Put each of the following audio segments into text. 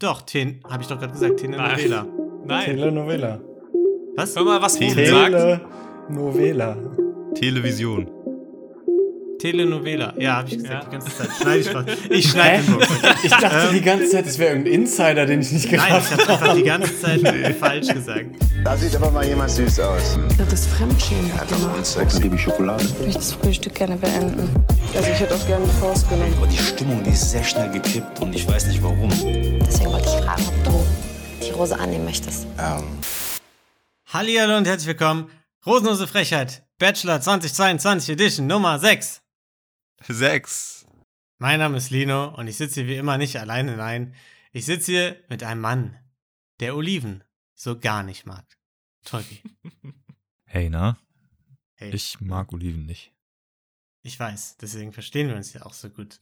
Doch, Ten, habe ich doch gerade gesagt, Telenovela. Nein. Telenovela. Was? Hör mal, was Tele- sagt. Telenovela. Television. Telenovela. Ja, habe ich gesagt, Ja. die ganze Zeit. Schneide ich raus. Ich schneide den. Ich dachte die ganze Zeit, es wäre irgendein Insider, den ich nicht Nein, gerafft ich habe einfach die ganze Zeit falsch gesagt. Da sieht aber mal jemand süß aus. Das ist Fremdschämen, Mama. Sexy. Ich möchte das Frühstück gerne beenden. Also ich hätte auch gerne die Faust genommen. Aber die Stimmung, die ist sehr schnell gekippt und ich weiß nicht warum. Deswegen wollte ich fragen, ob du die Rose annehmen möchtest. Ähm, Hallihallo und herzlich willkommen. Rosenlose Frechheit. Bachelor 2022 Edition Nummer 6. Sechs. Mein Name ist Lino und ich sitze hier wie immer nicht alleine, nein. Ich sitze hier mit einem Mann, der Oliven so gar nicht mag. Tolki. Hey, na? Hey, Ich mag Oliven nicht. ich weiß, deswegen verstehen wir uns ja auch so gut.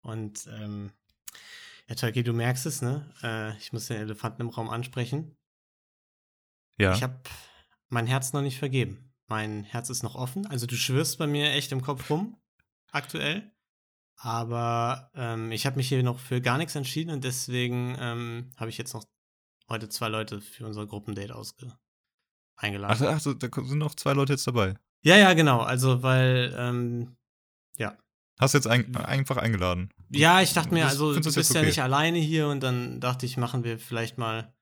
Und, ähm, ja, Tolki, du merkst es, ne? Äh, ich muss den Elefanten im Raum ansprechen. Ja. Ich habe mein Herz noch nicht vergeben. Mein Herz ist noch offen. Also du schwirrst bei mir echt im Kopf rum, aktuell. Aber ähm, ich habe mich hier noch für gar nichts entschieden und deswegen ähm, habe ich jetzt noch heute zwei Leute für unser Gruppendate ausge eingeladen. ach, ach, so, da sind noch zwei Leute jetzt dabei. Ja, ja, genau. Also, weil, ähm, ja. Hast jetzt ein, einfach eingeladen. Ja, ich dachte mir, also du bist du ja okay? nicht alleine hier und dann dachte ich, machen wir vielleicht mal,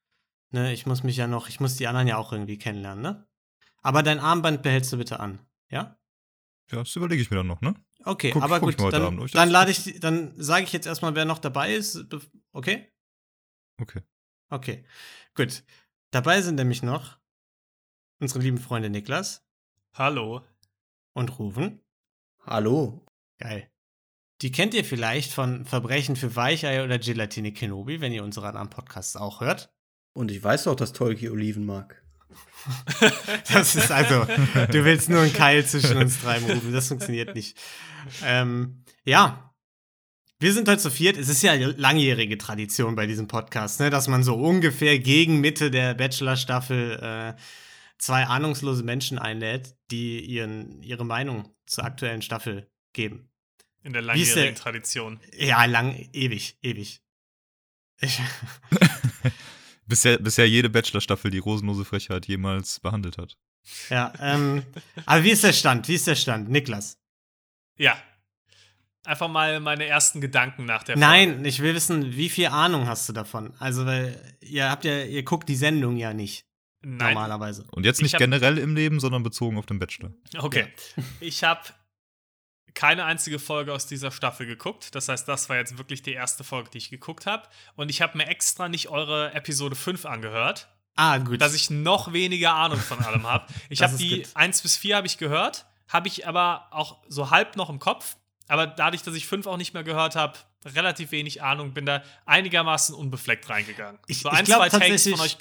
ne, ich muss mich ja noch, ich muss die anderen ja auch irgendwie kennenlernen, ne? Aber dein Armband behältst du bitte an, ja? Ja, das überlege ich mir dann noch, ne? Okay, Guck- aber guck ich gut, dann, dann Das- lade ich, dann sage ich jetzt erstmal, wer noch dabei ist, okay? Okay. Okay, gut. Dabei sind nämlich noch unsere lieben Freunde Niklas Hallo. und Ruven. Hallo. Geil. Die kennt ihr vielleicht von Verbrechen für Weicheier oder Gelatine Kenobi, wenn ihr unsere anderen Podcasts auch hört. Und ich weiß doch, dass Tolki Oliven mag. Das ist also, du willst nur einen Keil zwischen uns treiben, Rufen. Das funktioniert nicht. Ähm, ja. Wir sind heute zu viert. Es ist ja langjährige Tradition bei diesem Podcast, ne, dass man so ungefähr gegen Mitte der Bachelor-Staffel äh, zwei ahnungslose Menschen einlädt, die ihren, ihre Meinung zur aktuellen Staffel geben. In der langjährigen Tradition. Ja, lang, ewig, ewig. Ich, Bisher, bisher jede Bachelor-Staffel, die Rosenlose Frechheit jemals behandelt hat. ja, ähm, aber wie ist der Stand? Wie ist der Stand? Niklas? Ja. Einfach mal meine ersten Gedanken nach der Nein, ich will wissen, wie viel Ahnung hast du davon? Also, weil ihr habt ja, ihr guckt die Sendung ja nicht. Nein. normalerweise. Und jetzt Ich nicht generell im Leben, sondern bezogen auf den Bachelor. Okay. Ich habe keine einzige Folge aus dieser Staffel geguckt. Das heißt, das war jetzt wirklich die erste Folge, die ich geguckt habe. Und ich habe mir extra nicht eure Episode 5 angehört, Ah, gut. dass ich noch weniger Ahnung von allem habe. Ich habe die gut. 1 bis 4 habe ich gehört, habe ich aber auch so halb noch im Kopf. Aber dadurch, dass ich 5 auch nicht mehr gehört habe, relativ wenig Ahnung, bin da einigermaßen unbefleckt reingegangen. Ich- so ich ein, glaub zwei Takes von euch.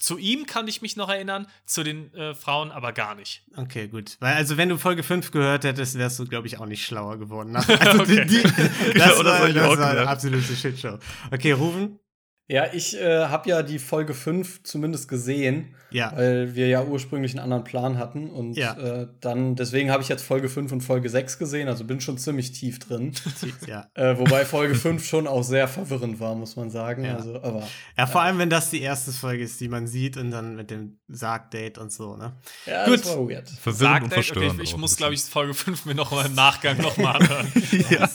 Zu ihm kann ich mich noch erinnern, zu den äh, Frauen aber gar nicht. okay, gut. Weil, also, wenn du Folge 5 gehört hättest, wärst du, glaube ich, auch nicht schlauer geworden. Also, Okay. die, die, das war, ich das war absolute Shitshow. Okay, Rufen? Ja, ich äh, habe ja die Folge 5 zumindest gesehen, Ja. weil wir ja ursprünglich einen anderen Plan hatten. Und Ja. äh, dann, deswegen habe ich jetzt Folge 5 und Folge 6 gesehen, also bin schon ziemlich tief drin. ja. äh, wobei Folge 5 schon auch sehr verwirrend war, muss man sagen. Ja. Also, aber Ja, vor allem, wenn das die erste Folge ist, die man sieht und dann mit dem Sargdate und so, ne? ja, Gut. das war weird. Verwirrend und Sagt okay, verstörend. ich auch muss, glaube ich, Folge 5 mir noch mal im Nachgang noch mal anhören. ja.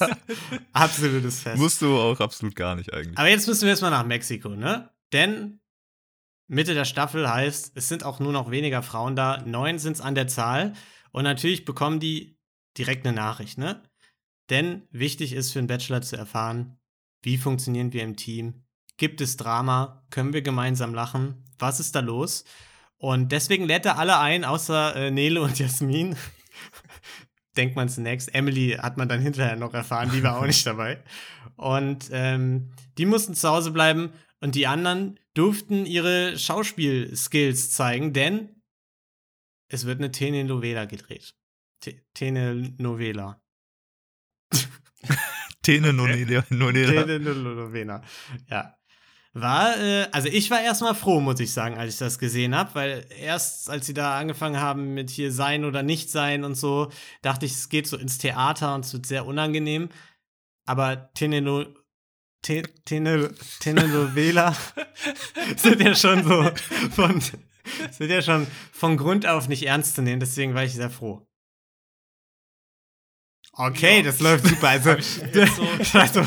Absolutes Fest. Musst du auch absolut gar nicht eigentlich. Aber jetzt müssen wir erstmal nach Mexiko, ne? Denn Mitte der Staffel heißt, es sind auch nur noch weniger Frauen da. Neun sind es an der Zahl. Und natürlich bekommen die direkt eine Nachricht, ne? Denn wichtig ist für einen Bachelor zu erfahren, wie funktionieren wir im Team? Gibt es Drama? Können wir gemeinsam lachen? Was ist da los? Und deswegen lädt er alle ein, außer äh, Nele und Jasmin. Denkt man zunächst. Emily hat man dann hinterher noch erfahren, die war auch nicht dabei. Und ähm, die mussten zu Hause bleiben und die anderen durften ihre Schauspielskills zeigen, denn es wird eine Telenovela gedreht. Te- Telenovela. Nonela. Telenovela. Ja. War, äh, also ich war erstmal froh, muss ich sagen, als ich das gesehen habe, weil erst als sie da angefangen haben mit hier sein oder nicht sein und so, dachte ich, es geht so ins Theater und es wird sehr unangenehm. Aber Teneno Te- Tene- Telenovela sind ja schon so von, sind ja schon von Grund auf nicht ernst zu nehmen, deswegen war ich sehr froh. Okay, Ja. das läuft super. Also, ich so- also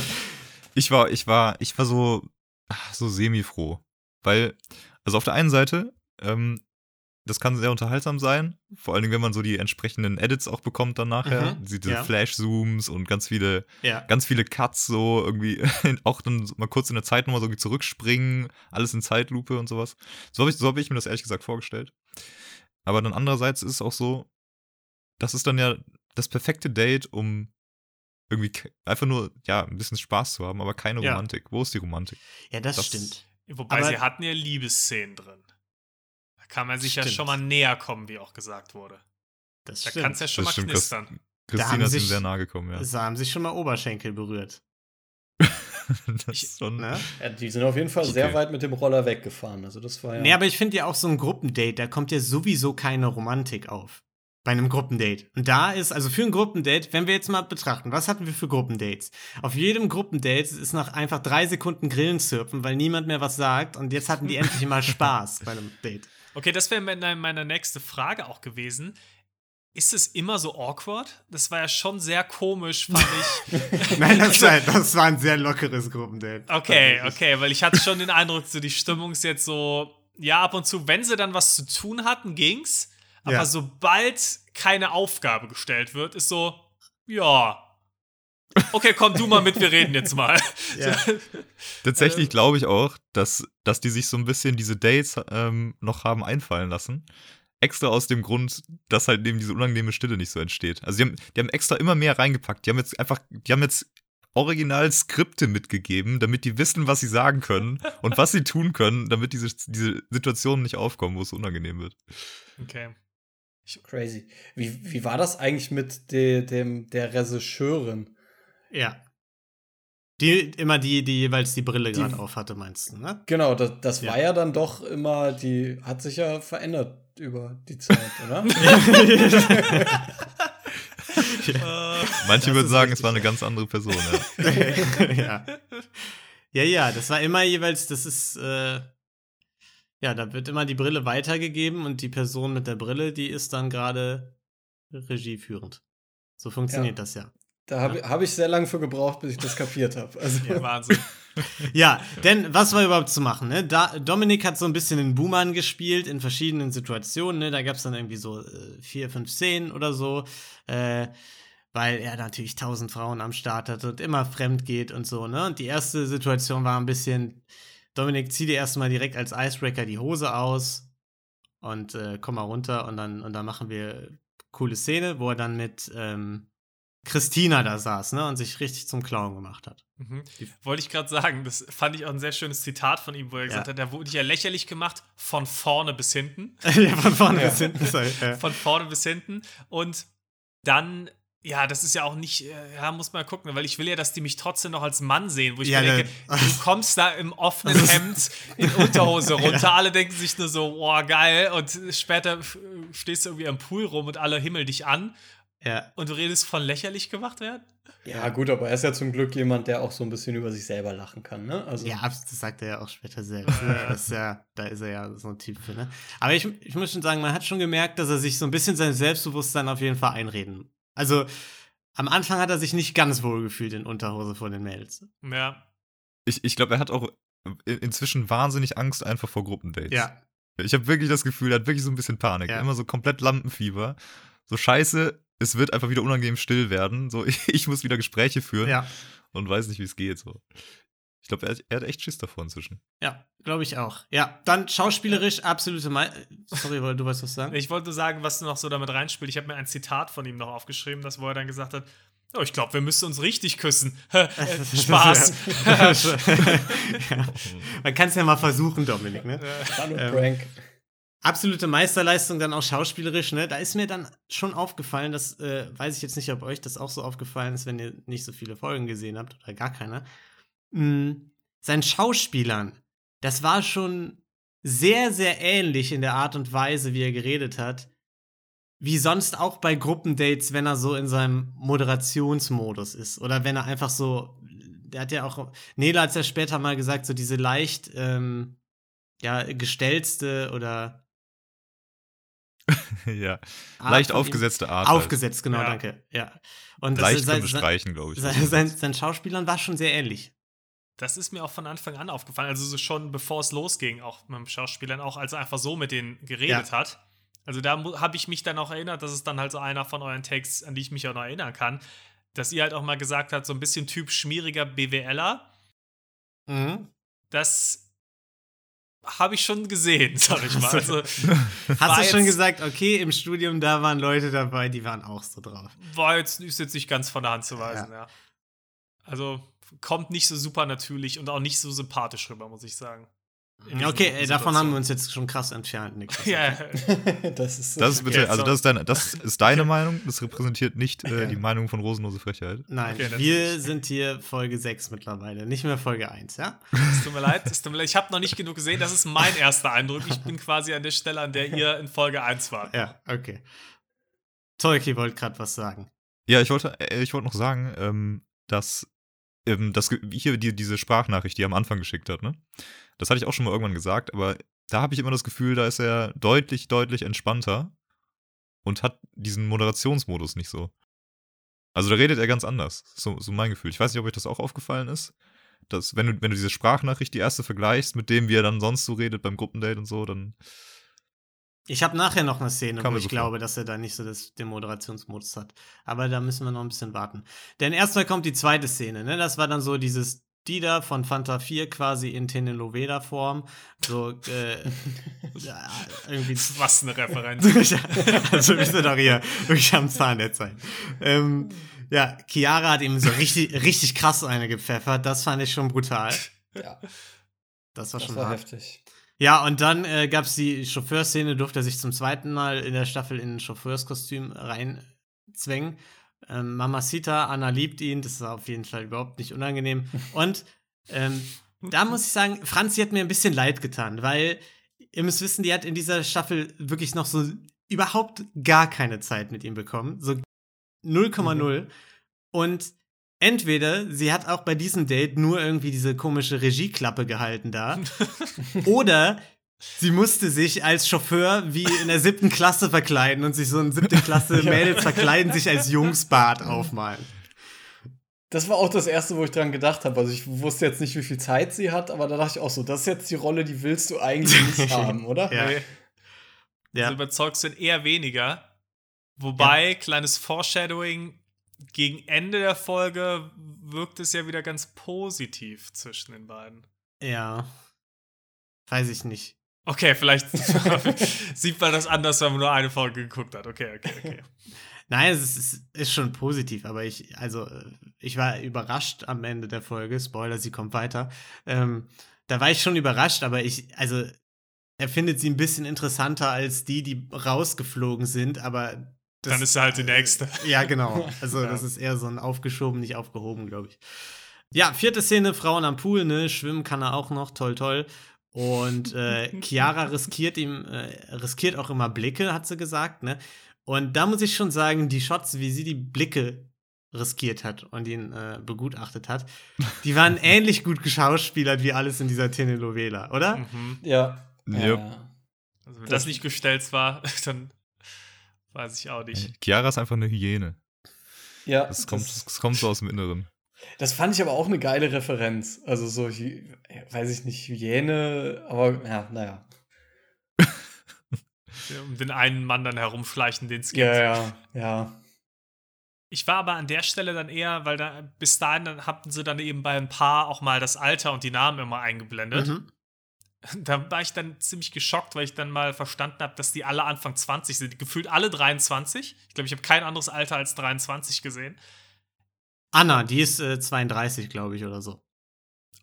Ich war, ich war, ich war so, so semi-froh. Weil, also auf der einen Seite, ähm, das kann sehr unterhaltsam sein, vor allen Dingen, wenn man so die entsprechenden Edits auch bekommt dann nachher. Mhm, Diese ja. Flash-Zooms und ganz viele, ja. ganz viele Cuts so irgendwie, auch dann mal kurz in der Zeit nochmal so zurückspringen, alles in Zeitlupe und sowas. So habe ich, so hab ich mir das ehrlich gesagt vorgestellt. Aber dann andererseits ist es auch so, das ist dann ja das perfekte Date, um irgendwie einfach nur, ja, ein bisschen Spaß zu haben, aber keine Ja. Romantik. Wo ist die Romantik? Ja, das, Das- stimmt. Wobei Aber- sie hatten ja Liebesszenen drin. Da kann man sich ja Stimmt. schon mal näher kommen, wie auch gesagt wurde. Das Da stimmt. kannst du ja schon Das mal stimmt, knistern. haben Christina ist ihm sehr nahe gekommen, ja. Da haben sich schon mal Oberschenkel berührt. das Ich- ist schon, Ne? Ja, die sind auf jeden Fall Okay. sehr weit mit dem Roller weggefahren. Also das war ja. Nee, aber ich finde ja auch so ein Gruppendate, da kommt ja sowieso keine Romantik auf. Bei einem Gruppendate. Und da ist, also für ein Gruppendate, wenn wir jetzt mal betrachten, was hatten wir für Gruppendates? Auf jedem Gruppendate ist nach einfach drei Sekunden Grillen zirpen, weil niemand mehr was sagt und jetzt hatten die endlich mal Spaß bei einem Date. Okay, das wäre meine, meine nächste Frage auch gewesen. Ist es immer so awkward? Das war ja schon sehr komisch, fand ich. Nein, das war, das war ein sehr lockeres Gruppendate. Okay, okay, weil ich hatte schon den Eindruck, so die Stimmung ist jetzt so, ja, ab und zu, wenn sie dann was zu tun hatten, ging's. Aber Ja. sobald keine Aufgabe gestellt wird, ist so, ja. Okay, komm du mal mit, wir reden jetzt mal. Ja. Tatsächlich glaube ich auch, dass, dass die sich so ein bisschen diese Dates ähm, noch haben einfallen lassen. Extra aus dem Grund, dass halt eben diese unangenehme Stille nicht so entsteht. Also die haben, die haben extra immer mehr reingepackt. Die haben jetzt einfach, die haben jetzt original Skripte mitgegeben, damit die wissen, was sie sagen können und was sie tun können, damit diese, diese Situationen nicht aufkommen, wo es unangenehm wird. Okay. Crazy. Wie, wie war das eigentlich mit de, dem, der Regisseurin? Ja. Die, immer die, die jeweils die Brille gerade auf hatte, meinst du, ne? Genau, das, das Ja. war ja dann doch immer, die hat sich ja verändert über die Zeit, oder? Manche Das würden sagen, richtig, es war eine ja. ganz andere Person. Ja. ja. Ja, ja, das war immer jeweils, das ist, äh, ja, da wird immer die Brille weitergegeben und die Person mit der Brille, die ist dann gerade regieführend. So funktioniert Ja. das ja. Da habe hab ich sehr lange für gebraucht, bis ich das kapiert habe. Also, Ja, Wahnsinn. Ja, denn was war überhaupt zu machen? Ne? Da, Dominik hat so ein bisschen den Buhmann gespielt in verschiedenen Situationen. Ne? Da gab es dann irgendwie so äh, vier, fünf Szenen oder so, äh, weil er natürlich tausend Frauen am Start hat und immer fremd geht und so. Ne? Und die erste Situation war ein bisschen: Dominik, zieh dir erstmal direkt als Icebreaker die Hose aus und äh, komm mal runter und dann, und dann machen wir coole Szene, wo er dann mit ähm, Christina da saß ne? und sich richtig zum Clown gemacht hat. Mhm. Wollte ich gerade sagen, das fand ich auch ein sehr schönes Zitat von ihm, wo er gesagt Ja. hat, da wurde ich ja lächerlich gemacht, von vorne bis hinten. ja, von vorne Ja. bis hinten. er, äh, Von vorne bis hinten. Und dann, ja, das ist ja auch nicht, äh, ja, muss man gucken, weil ich will ja, dass die mich trotzdem noch als Mann sehen, wo ich Ja, mir ne- denke, du kommst da im offenen Hemd in Unterhose runter, alle denken sich nur so, boah, geil, und später stehst du irgendwie am Pool rum und alle himmeln dich an ja. und du redest von lächerlich gemacht werden? ja, gut, aber er ist ja zum Glück jemand, der auch so ein bisschen über sich selber lachen kann, ne? Also, Ja, das sagt er ja auch später selbst. Ne? Das ist ja, da ist er ja so ein Typ für, ne? Aber ich, ich muss schon sagen, man hat schon gemerkt, dass er sich so ein bisschen sein Selbstbewusstsein auf jeden Fall einreden. Also, am Anfang hat er sich nicht ganz wohl gefühlt in Unterhose vor den Mädels. Ja. Ich, ich glaube, er hat auch in- inzwischen wahnsinnig Angst einfach vor Gruppendates. Ja. Ich habe wirklich das Gefühl, er hat wirklich so ein bisschen Panik. Ja. Immer so komplett Lampenfieber. So scheiße, es wird einfach wieder unangenehm still werden. So, ich, ich muss wieder Gespräche führen Ja. und weiß nicht, wie es geht. So. Ich glaube, er, hat- er hat echt Schiss davor inzwischen. Ja, glaube ich auch. Ja, dann schauspielerisch absolute Me Sorry, weil du wolltest was sagen? Ich wollte nur sagen, was noch so damit reinspielt. Ich habe mir ein Zitat von ihm noch aufgeschrieben, das wo er dann gesagt hat, oh, ich glaube, wir müssen uns richtig küssen. Äh, Spaß. ja. Man kann es ja mal versuchen, Dominik, ne? Ähm, Prank. absolute Meisterleistung dann auch schauspielerisch, ne? Da ist mir dann schon aufgefallen, das äh, weiß ich jetzt nicht, ob euch das auch so aufgefallen ist, wenn ihr nicht so viele Folgen gesehen habt oder gar keine. Mm, sein Schauspielern, das war schon sehr, sehr ähnlich in der Art und Weise, wie er geredet hat, wie sonst auch bei Gruppendates, wenn er so in seinem Moderationsmodus ist oder wenn er einfach so der hat ja auch, Nela hat es ja später mal gesagt, so diese leicht, ähm, ja, gestellte oder ja. Art Leicht aufgesetzte Art. halt. Aufgesetzt, genau, Ja. danke. Ja. Und das Leicht können sein, wir sein, streichen, glaube ich. sein, sein, sein Schauspielern war schon sehr ähnlich. Das ist mir auch von Anfang an aufgefallen. Also so schon bevor es losging, auch mit dem Schauspielern, auch als er einfach so mit denen geredet Ja. hat. Also da habe ich mich dann auch erinnert, das ist dann halt so einer von euren Takes, an die ich mich auch noch erinnern kann, dass ihr halt auch mal gesagt habt, so ein bisschen Typ schmieriger BWLer. Mhm. Das habe ich schon gesehen, sag ich mal. Hast du- Also Hast du schon gesagt, okay, im Studium, da waren Leute dabei, die waren auch so drauf. war jetzt, ist jetzt nicht ganz von der Hand zu weisen, ja. Also kommt nicht so super natürlich und auch nicht so sympathisch rüber, muss ich sagen. In diesen Okay, ey, davon haben wir uns jetzt schon krass entfernt, Niklas. Ja, das ist, Das ist bitte, Okay, also so. das ist deine, das ist deine Meinung, das repräsentiert nicht äh, die Meinung von Rosenlose Frechheit. Nein, Okay, wir sind hier Folge 6 mittlerweile, nicht mehr Folge 1, ja? es tut mir leid, es tut mir leid. Ich habe noch nicht genug gesehen. Das ist mein erster Eindruck. Ich bin quasi an der Stelle, an der ihr in Folge 1 wart. Ja, okay. Tolki wollte gerade was sagen. Ja, ich wollte, äh, ich wollte noch sagen, ähm, dass ähm, das hier die, diese Sprachnachricht, die er am Anfang geschickt hat, ne? Das hatte ich auch schon mal irgendwann gesagt, aber da habe ich immer das Gefühl, da ist er deutlich, deutlich entspannter und hat diesen Moderationsmodus nicht so. Also da redet er ganz anders. So, so mein Gefühl. Ich weiß nicht, ob euch das auch aufgefallen ist. Dass, wenn du, wenn du diese Sprachnachricht, die erste, vergleichst mit dem, wie er dann sonst so redet beim Gruppendate und so, dann. Ich habe nachher noch eine Szene, Kam wo ich so glaube, dass er da nicht so das, den Moderationsmodus hat. Aber da müssen wir noch ein bisschen warten. Denn erstmal kommt die zweite Szene, ne? Das war dann so dieses Dida von Fanta 4 quasi in Telenovela-Form. So, äh, ja, irgendwie. Was eine Referenz. also wir sind doch hier wirklich am Zahn der Zeit. Ähm, ja, Chiara hat ihm so richtig, richtig krass eine gepfeffert. Das fand ich schon brutal. ja, Das war das schon war hart. heftig. Ja, und dann äh, gab es die Chauffeurszene, durfte er sich zum zweiten Mal in der Staffel in ein Chauffeurskostüm reinzwängen. Ähm, Mamacita, Anna liebt ihn, das war auf jeden Fall überhaupt nicht unangenehm. Und ähm, da muss ich sagen, Franzi hat mir ein bisschen leid getan, weil ihr müsst wissen, die hat in dieser Staffel wirklich noch so überhaupt gar keine Zeit mit ihm bekommen. So 0,0. Und entweder sie hat auch bei diesem Date nur irgendwie diese komische Regieklappe gehalten da. Oder sie musste sich als Chauffeur wie in der siebten Klasse verkleiden und sich so in siebte Klasse Mädels verkleiden, sich als Jungsbart aufmalen. Das war auch das Erste, wo ich dran gedacht habe. Also ich wusste jetzt nicht, wie viel Zeit sie hat, aber da dachte ich auch so, das ist jetzt die Rolle, die willst du eigentlich nicht haben, oder? Ja. Nee. Ja. Also überzeugt sind eher weniger. Wobei, kleines Foreshadowing, gegen Ende der Folge wirkt es ja wieder ganz positiv zwischen den beiden. Ja. Weiß ich nicht. Okay, vielleicht sieht man das anders, wenn man nur eine Folge geguckt hat. Okay, okay, okay. Nein, es ist, ist schon positiv, aber ich, also, äh, ich war überrascht am Ende der Folge. Spoiler, sie kommt weiter. Ähm, da war ich schon überrascht, aber ich, also, er findet sie ein bisschen interessanter als die, die rausgeflogen sind, aber. Das- Dann ist er halt die nächste. Ja, genau. Also, Ja. das ist eher so ein aufgeschoben, nicht aufgehoben, glaube ich. Ja, vierte Szene: Frauen am Pool, ne? Schwimmen kann er auch noch, toll, toll. Und äh, Chiara riskiert ihm, äh, riskiert auch immer Blicke, hat sie gesagt, ne? Und da muss ich schon sagen, die Shots, wie sie die Blicke riskiert hat und ihn äh, begutachtet hat, die waren ähnlich gut geschauspielert wie alles in dieser Telenovela, oder? Mhm. Ja. Yep. ja. Also, wenn das nicht gestellt war, dann weiß ich auch nicht. Chiara ist einfach eine Hyäne. Ja, Das kommt, das, das kommt so aus dem Inneren. das fand ich aber auch eine geile Referenz. Also so, weiß ich nicht, Hyäne, aber ja, naja. Um den einen Mann dann herumschleichen, den es gibt. Ja, ja, ja. Ich war aber an der Stelle dann eher, weil da bis dahin dann hatten sie dann eben bei ein paar auch mal das Alter und die Namen immer eingeblendet. Mhm. Da war ich dann ziemlich geschockt, weil ich dann mal verstanden habe, dass die alle Anfang 20 sind. Gefühlt alle 23. Ich glaube, ich habe kein anderes Alter als 23 gesehen. Anna, die ist äh, 32, glaube ich, oder so.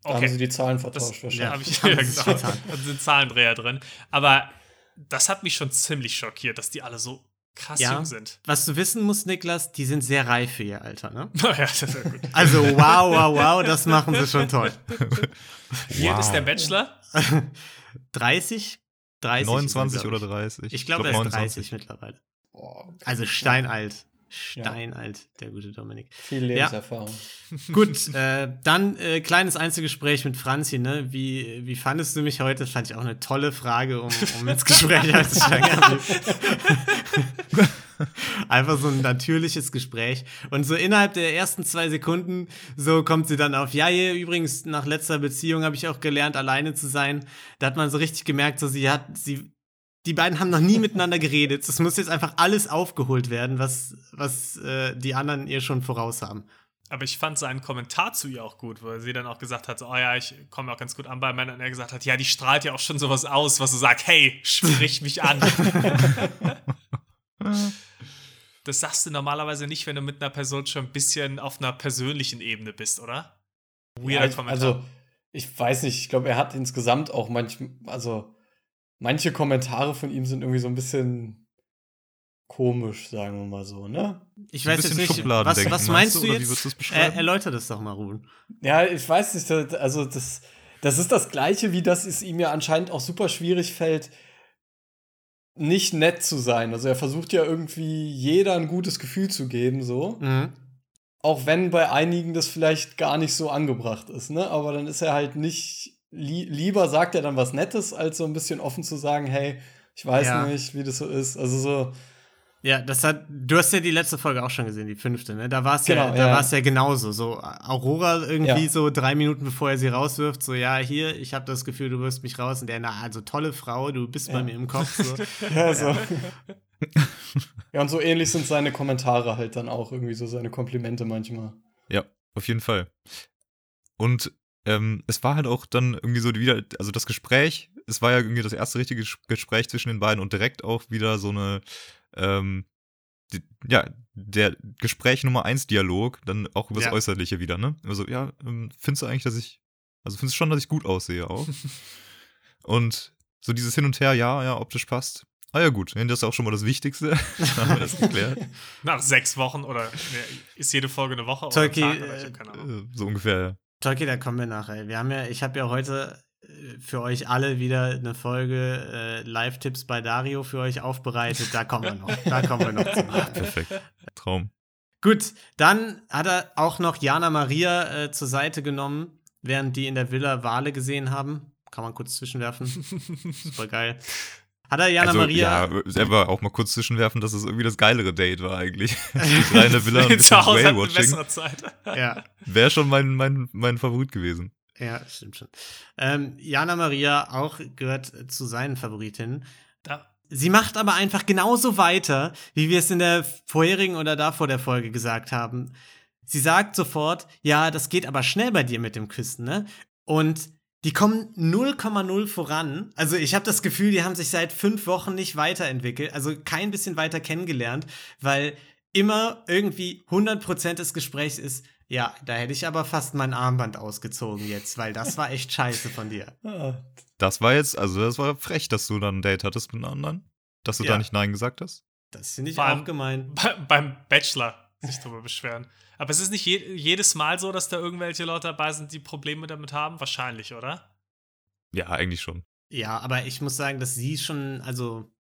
Da haben sie die Zahlen Das vertauscht ja. habe ich wahrscheinlich. ja, sie genau. Da sind Zahlendreher drin. Aber das hat mich schon ziemlich schockiert, dass die alle so krass Ja. jung sind. Was du wissen musst, Niklas, die sind sehr reif für ihr Alter, ne? Naja, das ist ja gut. Also, wow, wow, wow, das machen sie schon toll. Wie alt ist der Wow. Bachelor? 30? 30 ist er, 29 glaub oder ich. 30? Ich glaube, er ist 30 mittlerweile. Boah, Also steinalt. Steinalt, der gute Dominik. Viel Lebenserfahrung. Gut, äh, dann äh, kleines Einzelgespräch mit Franzi, ne? Wie, wie fandest du mich heute? Das fand ich auch eine tolle Frage, um, um ins Gespräch einzusteigen. Einfach so ein natürliches Gespräch. Und so innerhalb der ersten zwei Sekunden, so kommt sie dann auf, ja, hier übrigens, nach letzter Beziehung habe ich auch gelernt, alleine zu sein. Da hat man so richtig gemerkt, so sie hat, sie, die beiden haben noch nie miteinander geredet. Es muss jetzt einfach alles aufgeholt werden, was, was äh, die anderen ihr schon voraus haben. Aber ich fand seinen Kommentar zu ihr auch gut, weil sie dann auch gesagt hat, so, oh ja, ich komme auch ganz gut an bei Männern. Und er gesagt hat, ja, die strahlt ja auch schon sowas aus, was so sagt, hey, sprich mich an. das sagst du normalerweise nicht, wenn du mit einer Person schon ein bisschen auf einer persönlichen Ebene bist, oder? Weirder ja, Kommentar. Also, ich weiß nicht, ich glaube, er hat insgesamt auch manchmal, also manche Kommentare von ihm sind irgendwie so ein bisschen komisch, sagen wir mal so, ne? Ich weiß jetzt nicht, was, was meinst du, jetzt? Du äh, erläuter das doch mal, Ruben. Ja, ich weiß nicht, also das, das ist das Gleiche, wie das es ihm ja anscheinend auch super schwierig fällt, nicht nett zu sein. Also er versucht ja irgendwie jeder ein gutes Gefühl zu geben, so. Mhm. Auch wenn bei einigen das vielleicht gar nicht so angebracht ist, ne? Aber dann ist er halt nicht. Li lieber sagt er dann was Nettes, als so ein bisschen offen zu sagen, hey, ich weiß ja. nicht, wie das so ist. Also so ja, das hat, du hast ja die letzte Folge auch schon gesehen, die fünfte, ne? Da war es genau, ja, da ja. war es ja genauso. So, Aurora irgendwie ja. so drei Minuten bevor er sie rauswirft, so, ja, hier, ich habe das Gefühl, du wirst mich raus. Und der, na, also tolle Frau, du bist ja. bei mir im Kopf. So. ja, so. ja, und so ähnlich sind seine Kommentare halt dann auch irgendwie so seine Komplimente manchmal. Ja, auf jeden Fall. Und ähm, es war halt auch dann irgendwie so wieder, also das Gespräch, es war ja irgendwie das erste richtige Gespräch zwischen den beiden und direkt auch wieder so eine ähm, die, ja, der Gespräch Nummer 1 Dialog, dann auch über das ja. Äußerliche wieder, ne? Also, ja, ähm, findest du eigentlich, dass ich, also findest du schon, dass ich gut aussehe auch? und so dieses Hin und Her, ja, ja, optisch passt. Ah ja, gut, das ist auch schon mal das Wichtigste. haben wir das geklärt. Nach sechs Wochen oder ist jede Folge eine Woche Tolki, oder, Tag, oder ich keine Ahnung. Äh, so ungefähr, ja. Tolki, da kommen wir nachher. Wir haben ja, ich habe ja heute für euch alle wieder eine Folge äh, Live-Tipps bei Dario für euch aufbereitet. Da kommen wir noch. Da kommen wir noch zu. Perfekt. Traum. Gut, dann hat er auch noch Jana Maria äh, zur Seite genommen, während die in der Villa Wale gesehen haben. Kann man kurz zwischenwerfen. Super geil. Hat er Jana also, Maria. Ja, selber auch mal kurz zwischenwerfen, dass es irgendwie das geilere Date war eigentlich. Der Villa und Zu Hause Whale-Watching. Ja. Wäre schon mein, mein, mein Favorit gewesen. Ja, stimmt schon. Ähm, Jana Maria auch gehört zu seinen Favoritinnen. Da. Sie macht aber einfach genauso weiter, wie wir es in der vorherigen oder davor der Folge gesagt haben. Sie sagt sofort, ja, das geht aber schnell bei dir mit dem Küssen, ne? Und die kommen 0,0 voran. Also ich habe das Gefühl, die haben sich seit fünf Wochen nicht weiterentwickelt, also kein bisschen weiter kennengelernt, weil immer irgendwie 100% des Gesprächs ist, ja, da hätte ich aber fast mein Armband ausgezogen jetzt, weil das war echt scheiße von dir. Das war jetzt, also das war frech, dass du dann ein Date hattest mit einem anderen. Dass du ja. da nicht Nein gesagt hast. Das finde ich Beim, auch gemein. Bei, beim Bachelor sich darüber beschweren. Aber es ist nicht je, jedes Mal so, dass da irgendwelche Leute dabei sind, die Probleme damit haben? Wahrscheinlich, oder? Ja, eigentlich schon. Ja, aber ich muss sagen, dass sie schon, also.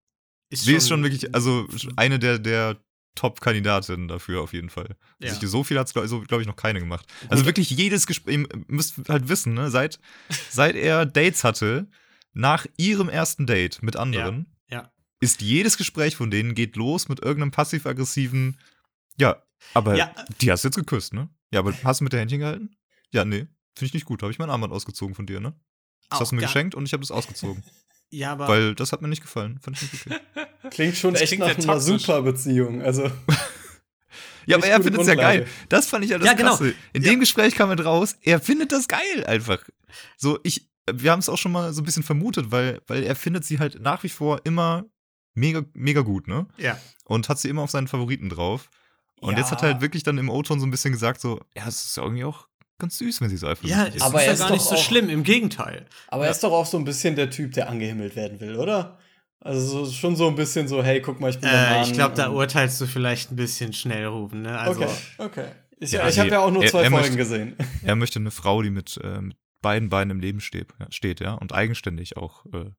Ist sie schon, ist schon wirklich, also eine der, der Top-Kandidatin dafür auf jeden Fall. Ja. Also so viel hat es, glaube glaub ich, noch keine gemacht. Also wirklich jedes Gespräch, ihr müsst halt wissen, ne, seit, seit er Dates hatte, nach ihrem ersten Date mit anderen, ja. Ja. ist jedes Gespräch von denen geht los mit irgendeinem passiv-aggressiven, ja, aber die hast du jetzt geküsst, ne? Ja, aber hast du mit der Händchen gehalten? Ja, nee, finde ich nicht gut. Habe ich mein Armband ausgezogen von dir, ne? Das Auch hast du mir geschenkt und ich habe das ausgezogen. Ja, aber. Weil das hat mir nicht gefallen. Fand ich nicht okay. Klingt schon das echt klingt nach einer super Beziehung. Also. ja, aber er findet es ja geil. Das fand ich ja das ja, genau. Krasse. In ja. dem Gespräch kam er raus, er findet das geil einfach. So, ich, wir haben es auch schon mal so ein bisschen vermutet, weil, weil er findet sie halt nach wie vor immer mega, mega gut, ne? Ja. Und hat sie immer auf seinen Favoriten drauf. Und ja. jetzt hat er halt wirklich dann im O-Ton so ein bisschen gesagt, so, ja, es ist ja irgendwie auch ganz süß, wenn sie so einfach Ja, ist, aber ist ja gar nicht so schlimm, im Gegenteil. Aber ja. er ist doch auch so ein bisschen der Typ, der angehimmelt werden will, oder? Also so, schon so ein bisschen so, hey, guck mal, ich bin äh, der Mann. Ich glaube, da urteilst du vielleicht ein bisschen schnell, Ruben. Ne? Also, okay, okay. Ich, ja, ich habe ja auch nur zwei er, er Folgen möchte, gesehen. Er möchte eine Frau, die mit, äh, mit beiden Beinen im Leben steht, ja, steht, ja, und eigenständig auch äh,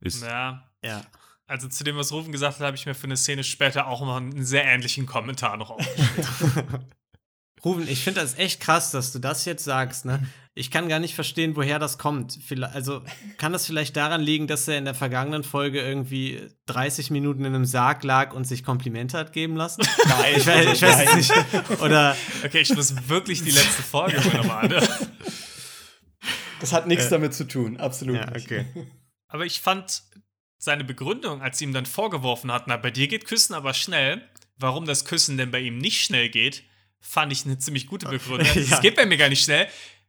ist. Ja. Ja. Also zu dem, was Rufen gesagt hat, habe ich mir für eine Szene später auch noch einen sehr ähnlichen Kommentar noch aufgeschrieben. Ruben, ich finde das echt krass, dass du das jetzt sagst, ne? Ich kann gar nicht verstehen, woher das kommt. Also kann das vielleicht daran liegen, dass er in der vergangenen Folge irgendwie 30 Minuten in einem Sarg lag und sich Komplimente hat geben lassen? Nein, Ich weiß, ich weiß es nicht. Oder Okay, ich muss wirklich die letzte Folge nochmal an. Das hat nichts Äh, damit zu tun, absolut ja, nicht. okay. Aber ich fand seine Begründung, als sie ihm dann vorgeworfen hat, na, bei dir geht Küssen aber schnell, warum das Küssen denn bei ihm nicht schnell geht, fand ich eine ziemlich gute Begründung. Es Ja. geht bei mir gar nicht schnell,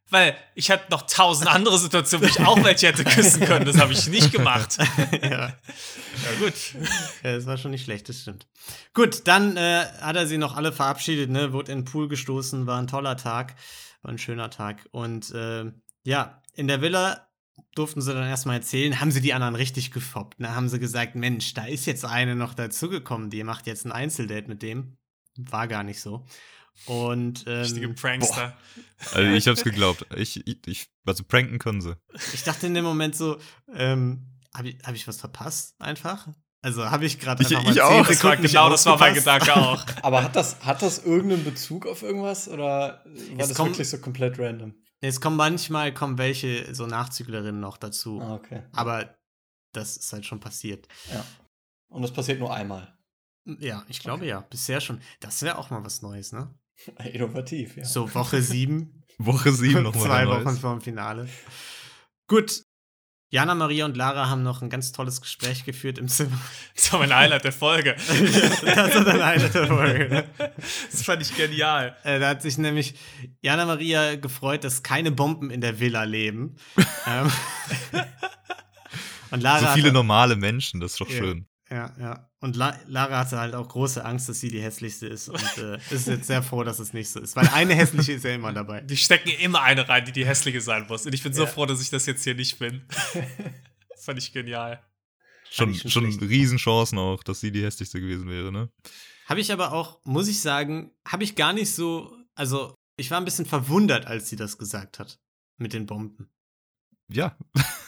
weil ich hatte noch tausend andere Situationen, wo ich auch welche hätte küssen können. Das habe ich nicht gemacht. ja. Ja, gut. Ja, das war schon nicht schlecht, das stimmt. Gut, dann äh, hat er sie noch alle verabschiedet, ne? Wurde in den Pool gestoßen, war ein toller Tag, war ein schöner Tag. Und äh, ja, in der Villa durften sie dann erstmal erzählen, haben sie die anderen richtig gefoppt. Ne? Haben sie gesagt, Mensch, da ist jetzt eine noch dazugekommen, die macht jetzt ein Einzeldate mit dem. War gar nicht so. Und Richtige ähm, Prankster. Also ich hab's geglaubt. Ich, ich, ich, also pranken können sie. ich dachte in dem Moment so, ähm, habe ich, hab ich was verpasst einfach? Also habe ich gerade Ich- einfach mal ich zehn auch. Das war, Sekunden nicht genau, das war mein. Gedanke auch. Aber hat das, hat das irgendeinen Bezug auf irgendwas oder war Es das kommt- wirklich so komplett random? Es kommen manchmal kommen welche so Nachzüglerinnen noch dazu. Ah, okay. Aber das ist halt schon passiert. Ja. Und das passiert nur einmal. Ja, ich glaube ja. Bisher schon. Das wäre auch mal was Neues, ne? Innovativ, ja. So Woche sieben, Woche sieben nochmal. zwei Wochen neues. vor dem Finale. Gut. Jana, Maria und Lara haben noch ein ganz tolles Gespräch geführt im Zimmer. Das war mein Highlight der Folge. das war dann eine der Folge. Ne? Das fand ich genial. Äh, da hat sich nämlich Jana Maria gefreut, dass keine Bomben in der Villa leben. ähm, und Lara So hat- viele normale Menschen, das ist doch Ja. schön. Ja, ja. Und La Lara hatte halt auch große Angst, dass sie die hässlichste ist und äh, ist jetzt sehr froh, dass es nicht so ist. Weil eine hässliche ist ja immer dabei. Die stecken immer eine rein, die die hässliche sein muss. Und ich bin so Ja. froh, dass ich das jetzt hier nicht bin. Das fand ich genial. Schon, ich schon schon. Riesenchancen auch, dass sie die hässlichste gewesen wäre, ne? Habe ich aber auch, muss ich sagen, habe ich gar nicht so. Also, ich war ein bisschen verwundert, als sie das gesagt hat. Mit den Bomben. Ja.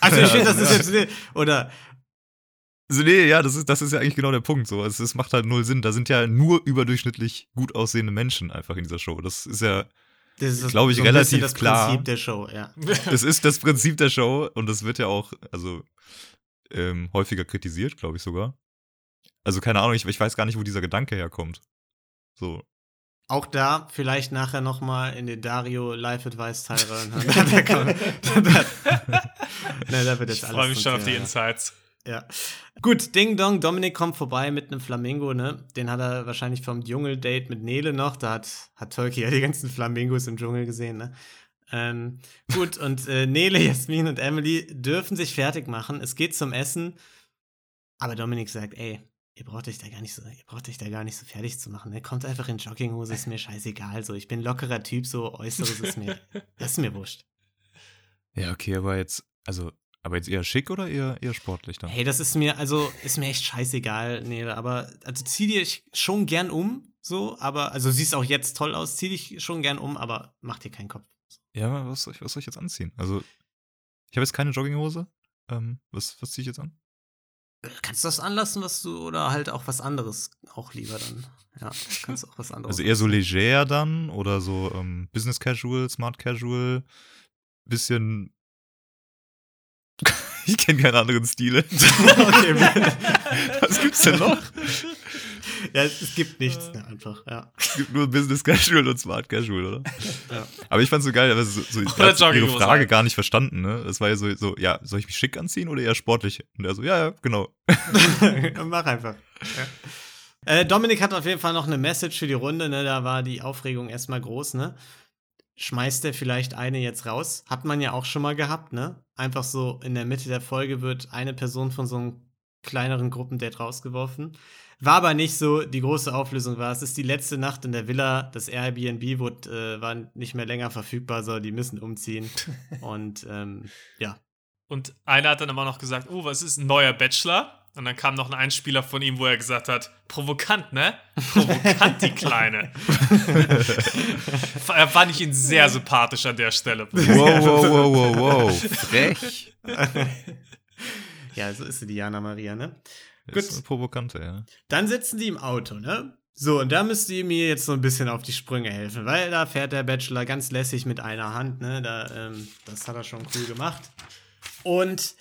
Also, ich finde, das ist jetzt. Oder. Also nee, ja, das ist, das ist ja eigentlich genau der Punkt. So. Es, es macht halt null Sinn. Da sind ja nur überdurchschnittlich gut aussehende Menschen einfach in dieser Show. Das ist ja, Das ist Glaub ich, so relativ das klar. Prinzip der Show, ja. das ist das Prinzip der Show und das wird ja auch, also ähm, häufiger kritisiert, glaube ich sogar. Also keine Ahnung, ich, ich weiß gar nicht, wo dieser Gedanke herkommt. So. Auch da vielleicht nachher noch mal in den Dario Live Advice Teil reinhören. da, da, Na, da wird jetzt Ich alles freue mich schon auf die. Insights. Ja. Gut, Ding Dong, Dominik kommt vorbei mit einem Flamingo, ne? Den hat er wahrscheinlich vom Dschungeldate mit Nele noch. Da hat, hat Turkey ja die ganzen Flamingos im Dschungel gesehen, ne? Ähm, gut, und äh, Nele, Jasmin und Emily dürfen sich fertig machen. Es geht zum Essen. Aber Dominik sagt, ey, ihr braucht euch da gar nicht so, ihr braucht euch da gar nicht so fertig zu machen. Ne? Kommt einfach in Jogginghose, ist mir scheißegal. So, ich bin lockerer Typ, so Äußeres ist mir, das ist mir wurscht. Ja, okay, aber jetzt, also, aber jetzt eher schick oder eher, eher sportlich dann? Hey, das ist mir, also, ist mir echt scheißegal, Nele, aber, also zieh dich schon gern um, so, aber, also siehst auch jetzt toll aus, zieh dich schon gern um, aber mach dir keinen Kopf. Ja, was soll ich, was soll ich jetzt anziehen? Also, ich habe jetzt keine Jogginghose. Ähm, was, was ziehe ich jetzt an? Kannst du das anlassen, was du, oder halt auch was anderes, auch lieber dann. Ja, kannst auch was anderes. Also eher so leger dann oder so ähm, Business Casual, Smart Casual, bisschen. ich kenne keine anderen Stile. okay, Was gibt's denn noch? ja, es, gibt nichts, ne, einfach, ja. Es gibt nur Business Casual und Smart Casual, oder? Ja. Aber ich fand's so geil, aber so, so ich hab ihre Frage gar nicht verstanden, ne? Das war ja so, so, ja, soll ich mich schick anziehen oder eher sportlich? Und er so, ja, ja, genau. Mach einfach. Ja. Äh, Dominik hat auf jeden Fall noch eine Message für die Runde, ne? Da war die Aufregung erstmal groß, ne? Schmeißt er vielleicht eine jetzt raus? Hat man ja auch schon mal gehabt, ne? Einfach so in der Mitte der Folge wird eine Person von so einem kleineren Gruppendate rausgeworfen. War aber nicht so, die große Auflösung war, es ist die letzte Nacht in der Villa, das Airbnb wurde, äh, war nicht mehr länger verfügbar, so die müssen umziehen. Und ähm, ja, Und einer hat dann immer noch gesagt, oh, was ist ein neuer Bachelor? Und dann kam noch ein Einspieler von ihm, wo er gesagt hat, provokant, ne? Provokant, die Kleine. er fand ich ihn sehr sympathisch an der Stelle. Wow, wow, wow, wow, wow. Frech. ja, so ist sie, Diana Maria, ne? Ist Gut. provokante, ja. Dann sitzen die im Auto, ne? So, und da müsst ihr mir jetzt so ein bisschen auf die Sprünge helfen, weil da fährt der Bachelor ganz lässig mit einer Hand, ne? Da, ähm, das hat er schon cool gemacht. Und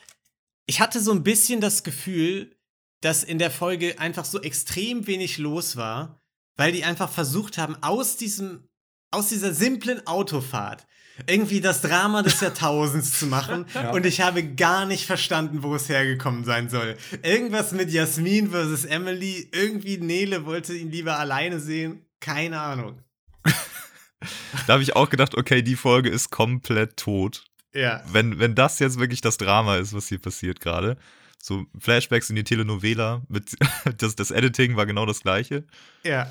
ich hatte so ein bisschen das Gefühl, dass in der Folge einfach so extrem wenig los war, weil die einfach versucht haben, aus diesem, aus dieser simplen Autofahrt irgendwie das Drama des Jahrtausends zu machen. Und ich habe gar nicht verstanden, wo es hergekommen sein soll. Irgendwas mit Jasmin versus Emily. Irgendwie Nele wollte ihn lieber alleine sehen. Keine Ahnung. Da habe ich auch gedacht, okay, die Folge ist komplett tot. Ja. Wenn, wenn das jetzt wirklich das Drama ist, was hier passiert gerade. So Flashbacks in die Telenovela, mit, das, das Editing war genau das gleiche. Ja.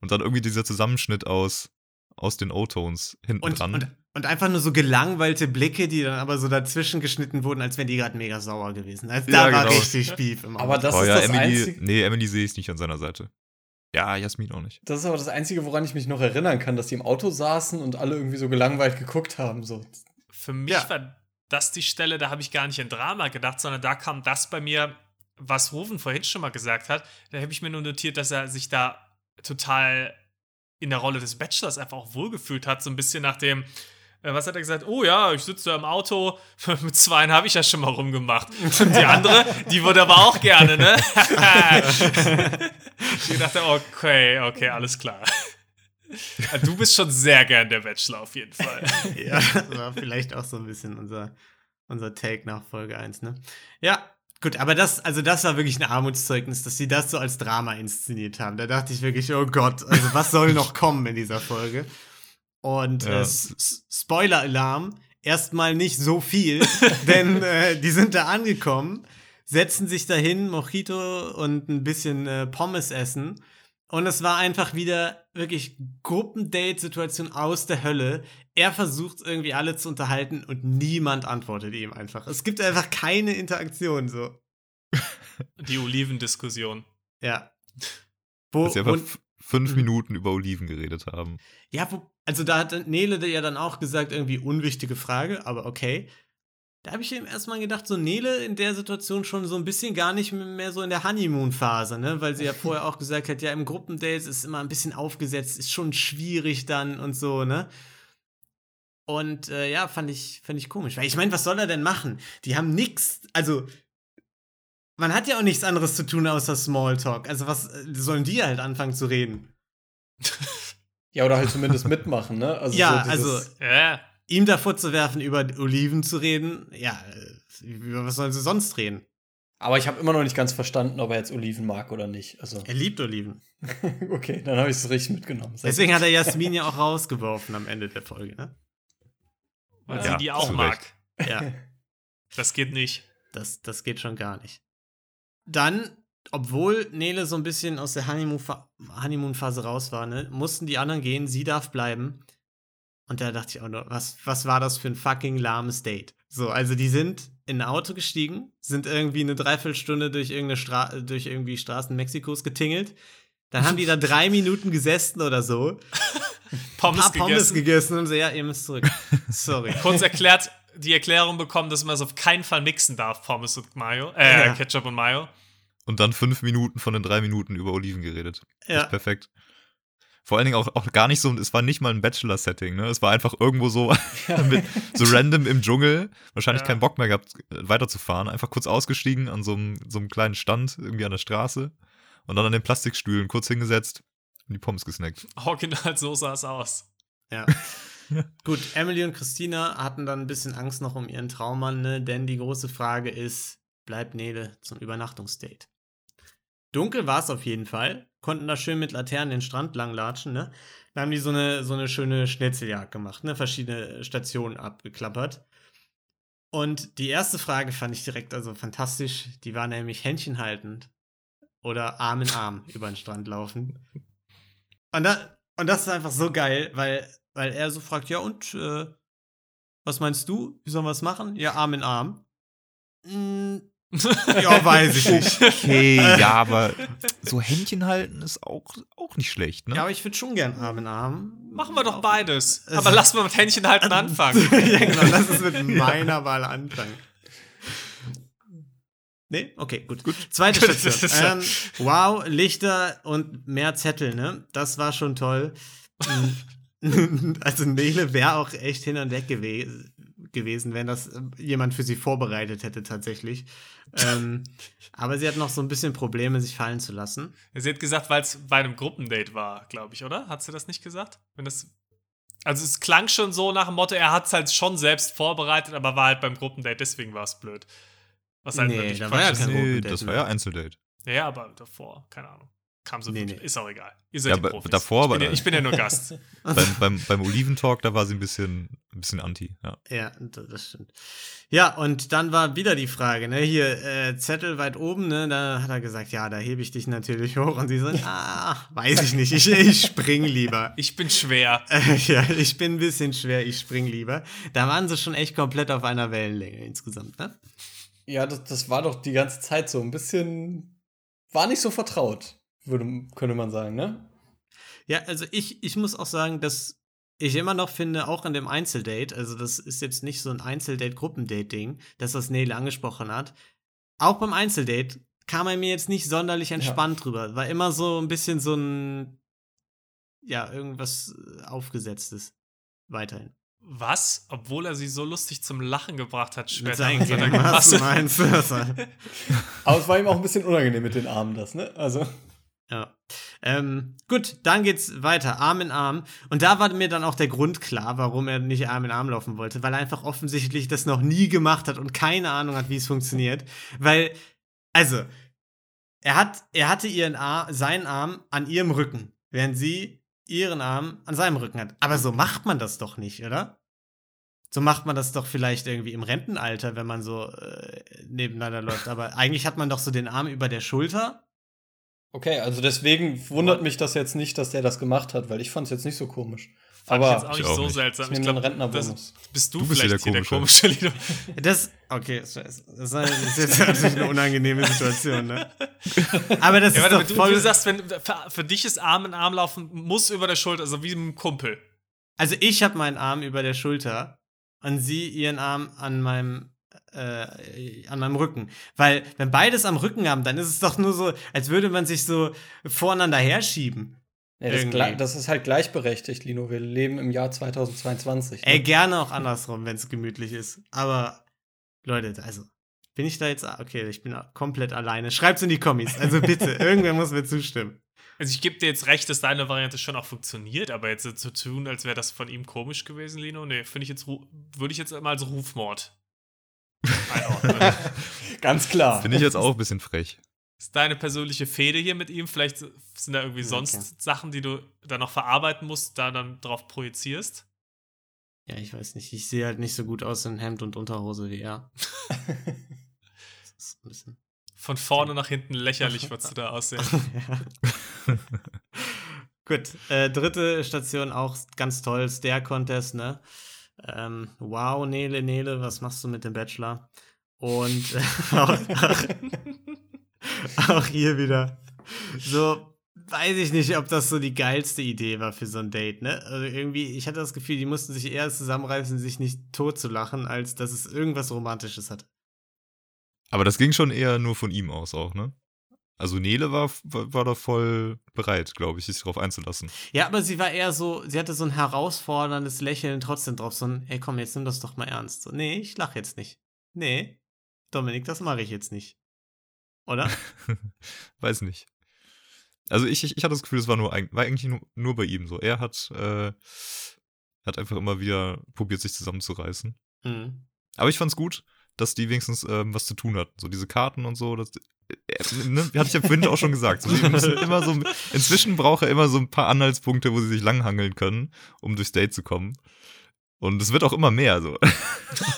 Und dann irgendwie dieser Zusammenschnitt aus, aus den O-Tones hinten Und, dran. und, und einfach nur so gelangweilte Blicke, die dann aber so dazwischen geschnitten wurden, als wären die gerade mega sauer gewesen. Also Ja, da war genau. richtig Beef im Aber das oh ist ja, das Emily, Einzige. nee, Emily sehe ich nicht an seiner Seite. Ja, Jasmin auch nicht. Das ist aber das Einzige, woran ich mich noch erinnern kann, dass die im Auto saßen und alle irgendwie so gelangweilt geguckt haben. So. Für mich Ja. war das die Stelle, da habe ich gar nicht in Drama gedacht, sondern da kam das bei mir, was Rufen vorhin schon mal gesagt hat. Da habe ich mir nur notiert, dass er sich da total in der Rolle des Bachelors einfach auch wohlgefühlt hat. So ein bisschen nach dem, äh, was hat er gesagt? Oh ja, ich sitze da im Auto, mit zweien habe ich ja schon mal rumgemacht. Und die andere, die würde aber auch gerne, ne? ich dachte, okay, okay, alles klar. Du bist schon sehr gern der Bachelor auf jeden Fall. Ja, das war vielleicht auch so ein bisschen unser, unser Take nach Folge 1, ne? Ja, gut, aber das, also das war wirklich ein Armutszeugnis, dass sie das so als Drama inszeniert haben. Da dachte ich wirklich, oh Gott, also was soll noch kommen in dieser Folge? Und Ja. äh, S- S- Spoiler-Alarm, erstmal nicht so viel, denn äh, die sind da angekommen, setzen sich dahin, Mojito und ein bisschen äh, Pommes essen. Und es war einfach wieder wirklich Gruppendate-Situation aus der Hölle. Er versucht irgendwie alle zu unterhalten und niemand antwortet ihm einfach. Es gibt einfach keine Interaktion so. Die Olivendiskussion. Ja. Wo, Dass sie einfach fünf Mhm. Minuten über Oliven geredet haben. ja, wo, also da hat Nele ja dann auch gesagt, irgendwie unwichtige Frage, aber okay. Da habe ich ihm erstmal gedacht, so Nele in der Situation schon so ein bisschen gar nicht mehr so in der Honeymoon-Phase, ne? Weil sie ja vorher auch gesagt hat, ja, im Gruppendates ist immer ein bisschen aufgesetzt, ist schon schwierig dann und so, ne? Und äh, ja, fand ich, fand ich komisch. Weil ich meine, was soll er denn machen? Die haben nix, also man hat ja auch nichts anderes zu tun außer Smalltalk. Also was äh, sollen die halt anfangen zu reden? Ja, oder halt zumindest mitmachen, ne? Also ja, so also dieses- Ja. Ihm davor zu werfen, über Oliven zu reden, ja, über was sollen sie sonst reden? Aber ich habe immer noch nicht ganz verstanden, ob er jetzt Oliven mag oder nicht. Also, Er liebt Oliven. okay, dann habe ich es richtig mitgenommen. Sehr Deswegen hat er Jasmin ja auch rausgeworfen am Ende der Folge, ne? Weil Ja, sie die auch mag. Recht. Ja, Das geht nicht. das, das geht schon gar nicht. Dann, obwohl Nele so ein bisschen aus der Honeymoon-Phase raus war, ne, mussten die anderen gehen, sie darf bleiben. Und da dachte ich auch nur, was, was war das für ein fucking lahmes Date? So, also die sind in ein Auto gestiegen, sind irgendwie eine Dreiviertelstunde durch irgendeine Stra durch irgendwie Straßen Mexikos getingelt. Dann haben die da drei Minuten gesessen oder so, Pommes, paar Pommes gegessen. gegessen und so, ja, ihr müsst zurück. Sorry. Kurz erklärt, die Erklärung bekommen, dass man es auf keinen Fall mixen darf, Pommes und Mayo. Äh, Ja. Ketchup und Mayo. Und dann fünf Minuten von den drei Minuten über Oliven geredet. Ja. Ist perfekt. Vor allen Dingen auch, auch gar nicht so, es war nicht mal ein Bachelor-Setting, ne? Es war einfach irgendwo so, mit, so random im Dschungel, wahrscheinlich Ja. keinen Bock mehr gehabt, äh, weiterzufahren. Einfach kurz ausgestiegen an so einem, so einem kleinen Stand irgendwie an der Straße und dann an den Plastikstühlen kurz hingesetzt und die Pommes gesnackt. Original, so sah es aus. Ja. Gut, Emily und Christina hatten dann ein bisschen Angst noch um ihren Traummann, ne? denn die große Frage ist, bleibt Nele zum Übernachtungsdate? Dunkel war es auf jeden Fall, konnten da schön mit Laternen den Strand langlatschen, ne? Da haben die so eine, so eine schöne Schnitzeljagd gemacht, ne? Verschiedene Stationen abgeklappert. Und die erste Frage fand ich direkt also fantastisch. Die war nämlich Händchen haltend oder Arm in Arm über den Strand laufen. Und, da, und das ist einfach so geil, weil, weil er so fragt, ja und, äh, was meinst du? Wie sollen wir es machen? Ja, Arm in Arm. Mm, ja, weiß ich nicht. Okay, ja, aber so Händchen halten ist auch, auch nicht schlecht, ne? Ja, aber ich würde schon gern Arm in Arm. Machen wir doch beides. Es- Aber lass mal mit Händchen halten anfangen. ja, genau, lass es mit meiner Wahl anfangen. Nee? Okay, gut. gut. Zweite Station. ähm, wow, Lichter und mehr Zettel, ne? Das war schon toll. also Nele wäre auch echt hin und weg gewe gewesen, wenn das jemand für sie vorbereitet hätte tatsächlich. ähm, aber sie hat noch so ein bisschen Probleme, sich fallen zu lassen. Sie hat gesagt, weil es bei einem Gruppendate war, glaube ich, oder? Hat sie das nicht gesagt? Wenn das also es klang schon so nach dem Motto, er hat es halt schon selbst vorbereitet, aber war halt beim Gruppendate, deswegen war es blöd. Was halt nee, wirklich da war ja kein nee, Das war ja Einzeldate. Ja, aber davor, keine Ahnung. Kam so nee, nee. Ist auch egal. Ihr seid ja, die Profis. Davor, ich, bin ja, ich bin ja nur Gast. beim, beim, beim Oliventalk, da war sie ein bisschen, ein bisschen anti. Ja. ja, das stimmt. Ja, und dann war wieder die Frage, ne, hier äh, Zettel weit oben, ne, da hat er gesagt, ja, da hebe ich dich natürlich hoch. Und sie so, ah, weiß ich nicht, ich, ich spring lieber. Ich bin schwer. Äh, ja, ich bin ein bisschen schwer, ich spring lieber. Da waren sie schon echt komplett auf einer Wellenlänge insgesamt, ne? Ja, das, das war doch die ganze Zeit so ein bisschen, war nicht so vertraut würde, könnte man sagen, ne? Ja, also ich, ich muss auch sagen, dass ich immer noch finde, auch in dem Einzeldate, also das ist jetzt nicht so ein Einzeldate-Gruppendate-Ding, das was Nele angesprochen hat. Auch beim Einzeldate kam er mir jetzt nicht sonderlich entspannt ja. drüber. War immer so ein bisschen so ein, ja, irgendwas aufgesetztes. Weiterhin. Was? Obwohl er sie so lustig zum Lachen gebracht hat, später. Mit seinen was meinst du? Aber es war ihm auch ein bisschen unangenehm mit den Armen, das, ne? Also. Ja. Ähm, gut, dann geht's weiter, Arm in Arm. Und da war mir dann auch der Grund klar, warum er nicht Arm in Arm laufen wollte, weil er einfach offensichtlich das noch nie gemacht hat und keine Ahnung hat, wie es funktioniert. Weil, also, er hat, er hatte ihren Arm, seinen Arm an ihrem Rücken, während sie ihren Arm an seinem Rücken hat. Aber so macht man das doch nicht, oder? So macht man das doch vielleicht irgendwie im Rentenalter, wenn man so äh, nebeneinander läuft. Aber eigentlich hat man doch so den Arm über der Schulter Okay, also deswegen wundert mich das jetzt nicht, dass der das gemacht hat, weil ich fand es jetzt nicht so komisch. Fand aber ich jetzt auch nicht auch so nicht. seltsam. Ich glaube, Rentnerbonus. bist du, du bist vielleicht hier der komische, Lido. Das, okay, das ist jetzt natürlich eine unangenehme Situation, ne? Aber das ja, ist warte, doch voll... Du, du sagst, wenn, für, für, dich ist Arm in Arm laufen, muss über der Schulter, also wie ein Kumpel. Also ich habe meinen Arm über der Schulter und sie ihren Arm an meinem äh, an meinem Rücken. Weil, wenn beides am Rücken haben, dann ist es doch nur so, als würde man sich so voreinander herschieben. Ja, das, das, ist halt gleichberechtigt, Lino. Wir leben im Jahr 2022. Ne? Ey, gerne auch andersrum, wenn es gemütlich ist. Aber, Leute, also, bin ich da jetzt. Okay, ich bin komplett alleine. Schreibt's in die Kommis. Also bitte, irgendwer muss mir zustimmen. Also ich gebe dir jetzt recht, dass deine Variante schon auch funktioniert, aber jetzt so zu tun, als wäre das von ihm komisch gewesen, Lino, nee, finde ich jetzt, würde ich jetzt mal als Rufmord Ganz klar. Finde ich jetzt auch ein bisschen frech. Ist deine persönliche Fehde hier mit ihm? Vielleicht sind da irgendwie sonst okay. Sachen, die du da noch verarbeiten musst, da dann drauf projizierst? Ja, ich weiß nicht. Ich sehe halt nicht so gut aus in Hemd und Unterhose wie er. Von vorne nach hinten lächerlich, was du da aussehen. Gut, äh, dritte Station auch ganz toll, Stair Contest, ne? Ähm, wow, Nele, Nele, was machst du mit dem Bachelor? Und auch, auch, auch hier wieder. So, weiß ich nicht, ob das so die geilste Idee war für so ein Date, ne? Also irgendwie, ich hatte das Gefühl, die mussten sich eher zusammenreißen, sich nicht tot zu lachen, als dass es irgendwas Romantisches hat. Aber das ging schon eher nur von ihm aus auch, ne? Also Nele war, war, da voll bereit, glaube ich, sich darauf einzulassen. Ja, aber sie war eher so, sie hatte so ein herausforderndes Lächeln trotzdem drauf, so ein, ey komm, jetzt nimm das doch mal ernst. So, nee, ich lach jetzt nicht. Nee, Dominik, das mache ich jetzt nicht. Oder? Weiß nicht. Also ich, ich, ich hatte das Gefühl, es war, nur, war eigentlich nur, nur bei ihm so. Er hat, äh, hat einfach immer wieder probiert, sich zusammenzureißen. Mhm. Aber ich fand's gut, dass die wenigstens ähm, was zu tun hatten. So diese Karten und so, das, äh, ne, hatte ich ja vorhin auch schon gesagt. So, immer so, inzwischen braucht er immer so ein paar Anhaltspunkte, wo sie sich langhangeln können, um durchs Date zu kommen. Und es wird auch immer mehr so.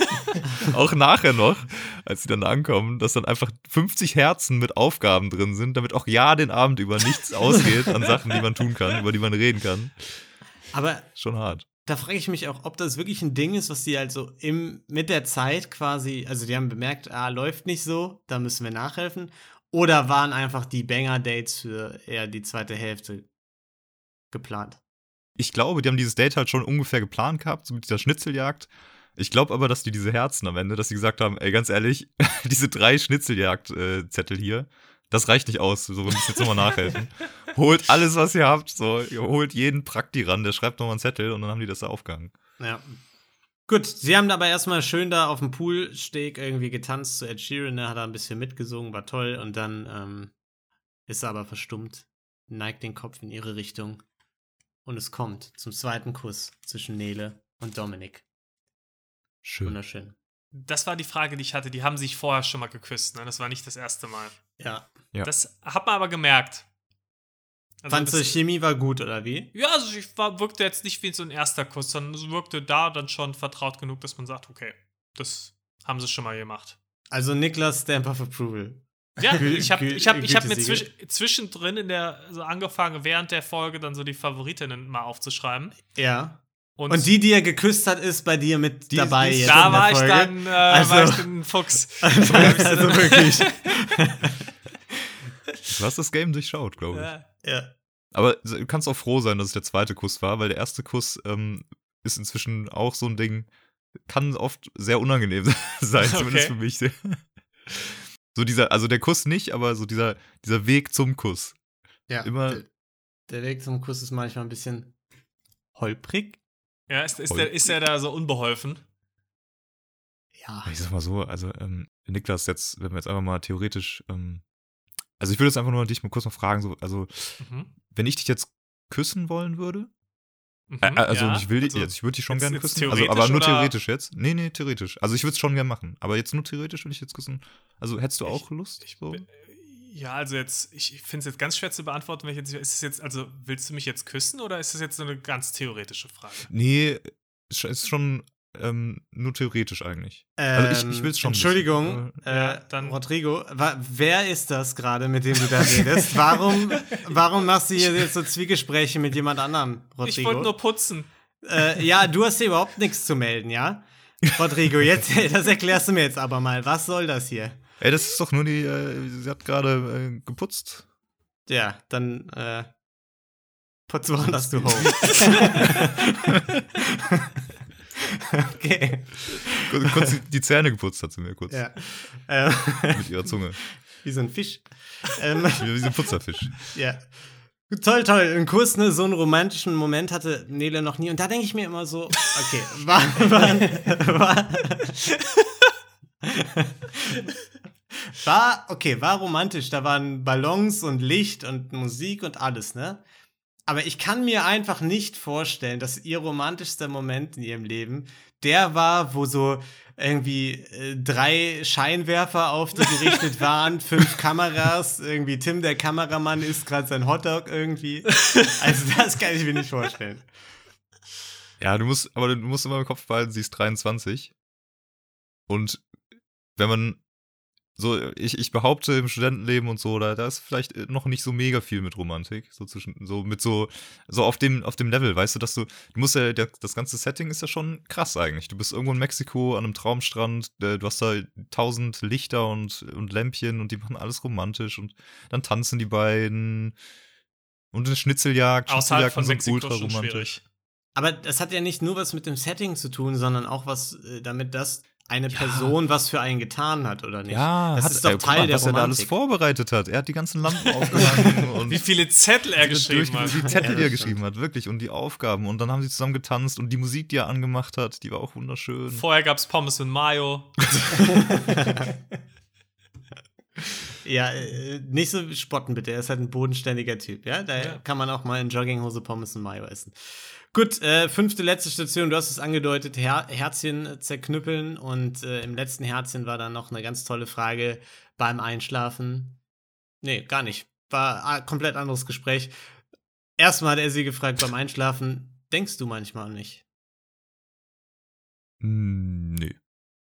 auch nachher noch, als sie dann ankommen, dass dann einfach 50 Herzen mit Aufgaben drin sind, damit auch ja den Abend über nichts ausgeht an Sachen, die man tun kann, über die man reden kann. Aber schon hart da frage ich mich auch, ob das wirklich ein Ding ist, was die halt so im, mit der Zeit quasi, also die haben bemerkt, ah, läuft nicht so, da müssen wir nachhelfen. Oder waren einfach die Banger-Dates für eher die zweite Hälfte geplant? Ich glaube, die haben dieses Date halt schon ungefähr geplant gehabt, so mit dieser Schnitzeljagd. Ich glaube aber, dass die diese Herzen am Ende, dass sie gesagt haben, ey, ganz ehrlich, diese drei Schnitzeljagd-Zettel hier, das reicht nicht aus. So, wir müssen jetzt nochmal nachhelfen. holt alles, was ihr habt. So, ihr holt jeden Prakti ran, der schreibt nochmal einen Zettel und dann haben die das da aufgehangen. Ja. Gut, sie haben aber erstmal schön da auf dem Poolsteg irgendwie getanzt zu Ed Sheeran, der hat da ein bisschen mitgesungen, war toll und dann ähm, ist er aber verstummt, neigt den Kopf in ihre Richtung und es kommt zum zweiten Kuss zwischen Nele und Dominik. Schön. Wunderschön. Das war die Frage, die ich hatte. Die haben sich vorher schon mal geküsst. Ne? Das war nicht das erste Mal. Ja. Ja. Das hat man aber gemerkt. Also Fandst du, Chemie war gut, oder wie? Ja, also ich war, wirkte jetzt nicht wie so ein erster Kuss, sondern es wirkte da dann schon vertraut genug, dass man sagt, okay, das haben sie schon mal gemacht. Also Niklas Stamp of Approval. Ja, ich habe ich hab, ich hab mir zwisch, zwischendrin in der, so angefangen, während der Folge dann so die Favoritinnen mal aufzuschreiben. Ja. Und, Und die, die er geküsst hat, ist bei dir mit Die- dabei die- jetzt da in der war ich Folge. dann, äh, Also- war ich dann ein Fuchs. also, also wirklich. Du hast das Game durchschaut, glaube ich. Ja. ja. Aber du kannst auch froh sein, dass es der zweite Kuss war, weil der erste Kuss ähm, ist inzwischen auch so ein Ding, kann oft sehr unangenehm sein, zumindest Okay. für mich. So dieser, also der Kuss nicht, aber so dieser, dieser Weg zum Kuss. ja. Immer- Der, der Weg zum Kuss ist manchmal ein bisschen holprig. Ja, ist, ist, der, ist der da so unbeholfen? Ja. Ich sag mal so, also ähm, Niklas, jetzt, wenn wir jetzt einfach mal theoretisch, ähm, also ich würde jetzt einfach nur dich mal kurz noch fragen, so, also Mhm. wenn ich dich jetzt küssen wollen würde, Mhm, Äh, also ja. ich will Also, jetzt, ich würde dich schon jetzt- gerne jetzt küssen. Also, aber nur oder- theoretisch jetzt. Nee, nee, theoretisch. Also ich würde es schon gerne machen. Aber jetzt nur theoretisch würde ich jetzt küssen. Also hättest du auch Lust? so? Ja, also jetzt, ich finde es jetzt ganz schwer zu beantworten, welche, ist es jetzt, also willst du mich jetzt küssen oder ist das jetzt so eine ganz theoretische Frage? Nee, ist schon ähm, nur theoretisch eigentlich. Also ich- ich will's schon Entschuldigung, äh, dann- Rodrigo, wa wer ist das gerade, mit dem du da redest? Warum, warum machst du hier jetzt so Zwiegespräche mit jemand anderem, Rodrigo? Ich wollte nur putzen. äh, ja, du hast hier überhaupt nichts zu melden, ja? Rodrigo, jetzt, das erklärst du mir jetzt aber mal. Was soll das hier? Ey, das ist doch nur die, äh, sie hat gerade äh, geputzt. Ja, dann, äh, putz woanders du home. okay. Kurz, die, Zähne geputzt hat sie mir kurz. Ja. Ähm, Mit ihrer Zunge. wie so ein Fisch. Ähm, Wie, wie so ein Putzerfisch. Ja. Toll, toll. Ein Kurs, ne, so einen romantischen Moment hatte Nele noch nie. Und da denke ich mir immer so, okay, war, war, war, war, okay, war romantisch. Da waren Ballons und Licht und Musik und alles, ne? Aber ich kann mir einfach nicht vorstellen, dass ihr romantischster Moment in ihrem Leben der war, wo so irgendwie äh, drei Scheinwerfer auf die gerichtet waren, fünf Kameras, irgendwie Tim, der Kameramann, isst gerade sein Hotdog irgendwie. Also das kann ich mir nicht vorstellen. Ja, du musst, aber du musst immer im Kopf behalten, sie ist 23. Und wenn man so, ich, ich behaupte im Studentenleben und so, da, da ist vielleicht noch nicht so mega viel mit Romantik. So zwischen, so mit so, so auf dem, auf dem Level, weißt du, dass du, du musst ja, der, das ganze Setting ist ja schon krass eigentlich. Du bist irgendwo in Mexiko an einem Traumstrand, äh, du hast da tausend Lichter und, und Lämpchen und die machen alles romantisch und dann tanzen die beiden. Und eine Schnitzeljagd. Außerhalb von Mexiko schon ultraromantisch. schwierig. Aber das hat ja nicht nur was mit dem Setting zu tun, sondern auch was äh, damit, dass eine Person was für einen getan hat, oder nicht? Ja, das hat, ist doch ey, Teil mal, der was er da alles Romantik. vorbereitet hat. Er hat die ganzen Lampen aufgehangen und Wie viele Zettel er geschrieben durch, hat. die Zettel, Ja, die er geschrieben hat, wirklich und die Aufgaben und dann haben sie zusammen getanzt und die Musik, die er angemacht hat, die war auch wunderschön. Vorher gab es Pommes und Mayo. Ja, äh, nicht so spotten bitte, er ist halt ein bodenständiger Typ, ja? Da Ja. kann man auch mal in Jogginghose Pommes und Mayo essen. Gut, äh, fünfte, letzte Station, du hast es angedeutet, Her Herzchen zerknüppeln und äh, im letzten Herzchen war dann noch eine ganz tolle Frage beim Einschlafen. Nee, gar nicht. War ein komplett anderes Gespräch. Erstmal hat er sie gefragt beim Einschlafen, denkst du manchmal an mich? Hm, nee.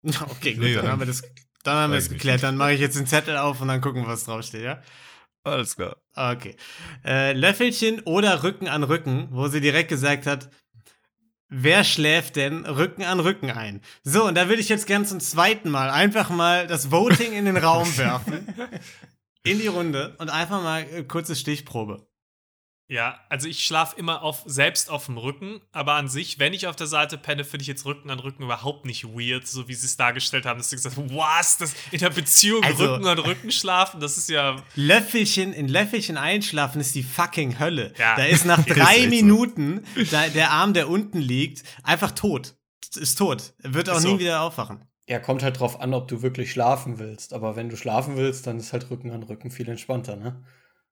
Okay, gut, Nee, dann haben wir das, dann haben wir es geklärt. Dann mache ich jetzt den Zettel auf und dann gucken wir, was draufsteht, ja? Alles klar. Okay. Äh, Löffelchen oder Rücken an Rücken, wo sie direkt gesagt hat, wer schläft denn Rücken an Rücken ein? So, und da würde ich jetzt gern zum zweiten Mal einfach mal das Voting in den Raum werfen. In die Runde und einfach mal äh, kurze Stichprobe. Ja, also ich schlafe immer auf, selbst auf dem Rücken, aber an sich, wenn ich auf der Seite penne, finde ich jetzt Rücken an Rücken überhaupt nicht weird, so wie sie es dargestellt haben, dass sie gesagt haben, was, das in der Beziehung Also- Rücken an Rücken schlafen, das ist ja, Löffelchen, in Löffelchen einschlafen ist die fucking Hölle. Ja. Da ist nach Ist drei so. Minuten da, der Arm, der unten liegt, einfach tot. Ist tot. Er Wird auch Ist so. nie wieder aufwachen. Ja, kommt halt drauf an, ob du wirklich schlafen willst. Aber wenn du schlafen willst, dann ist halt Rücken an Rücken viel entspannter, ne?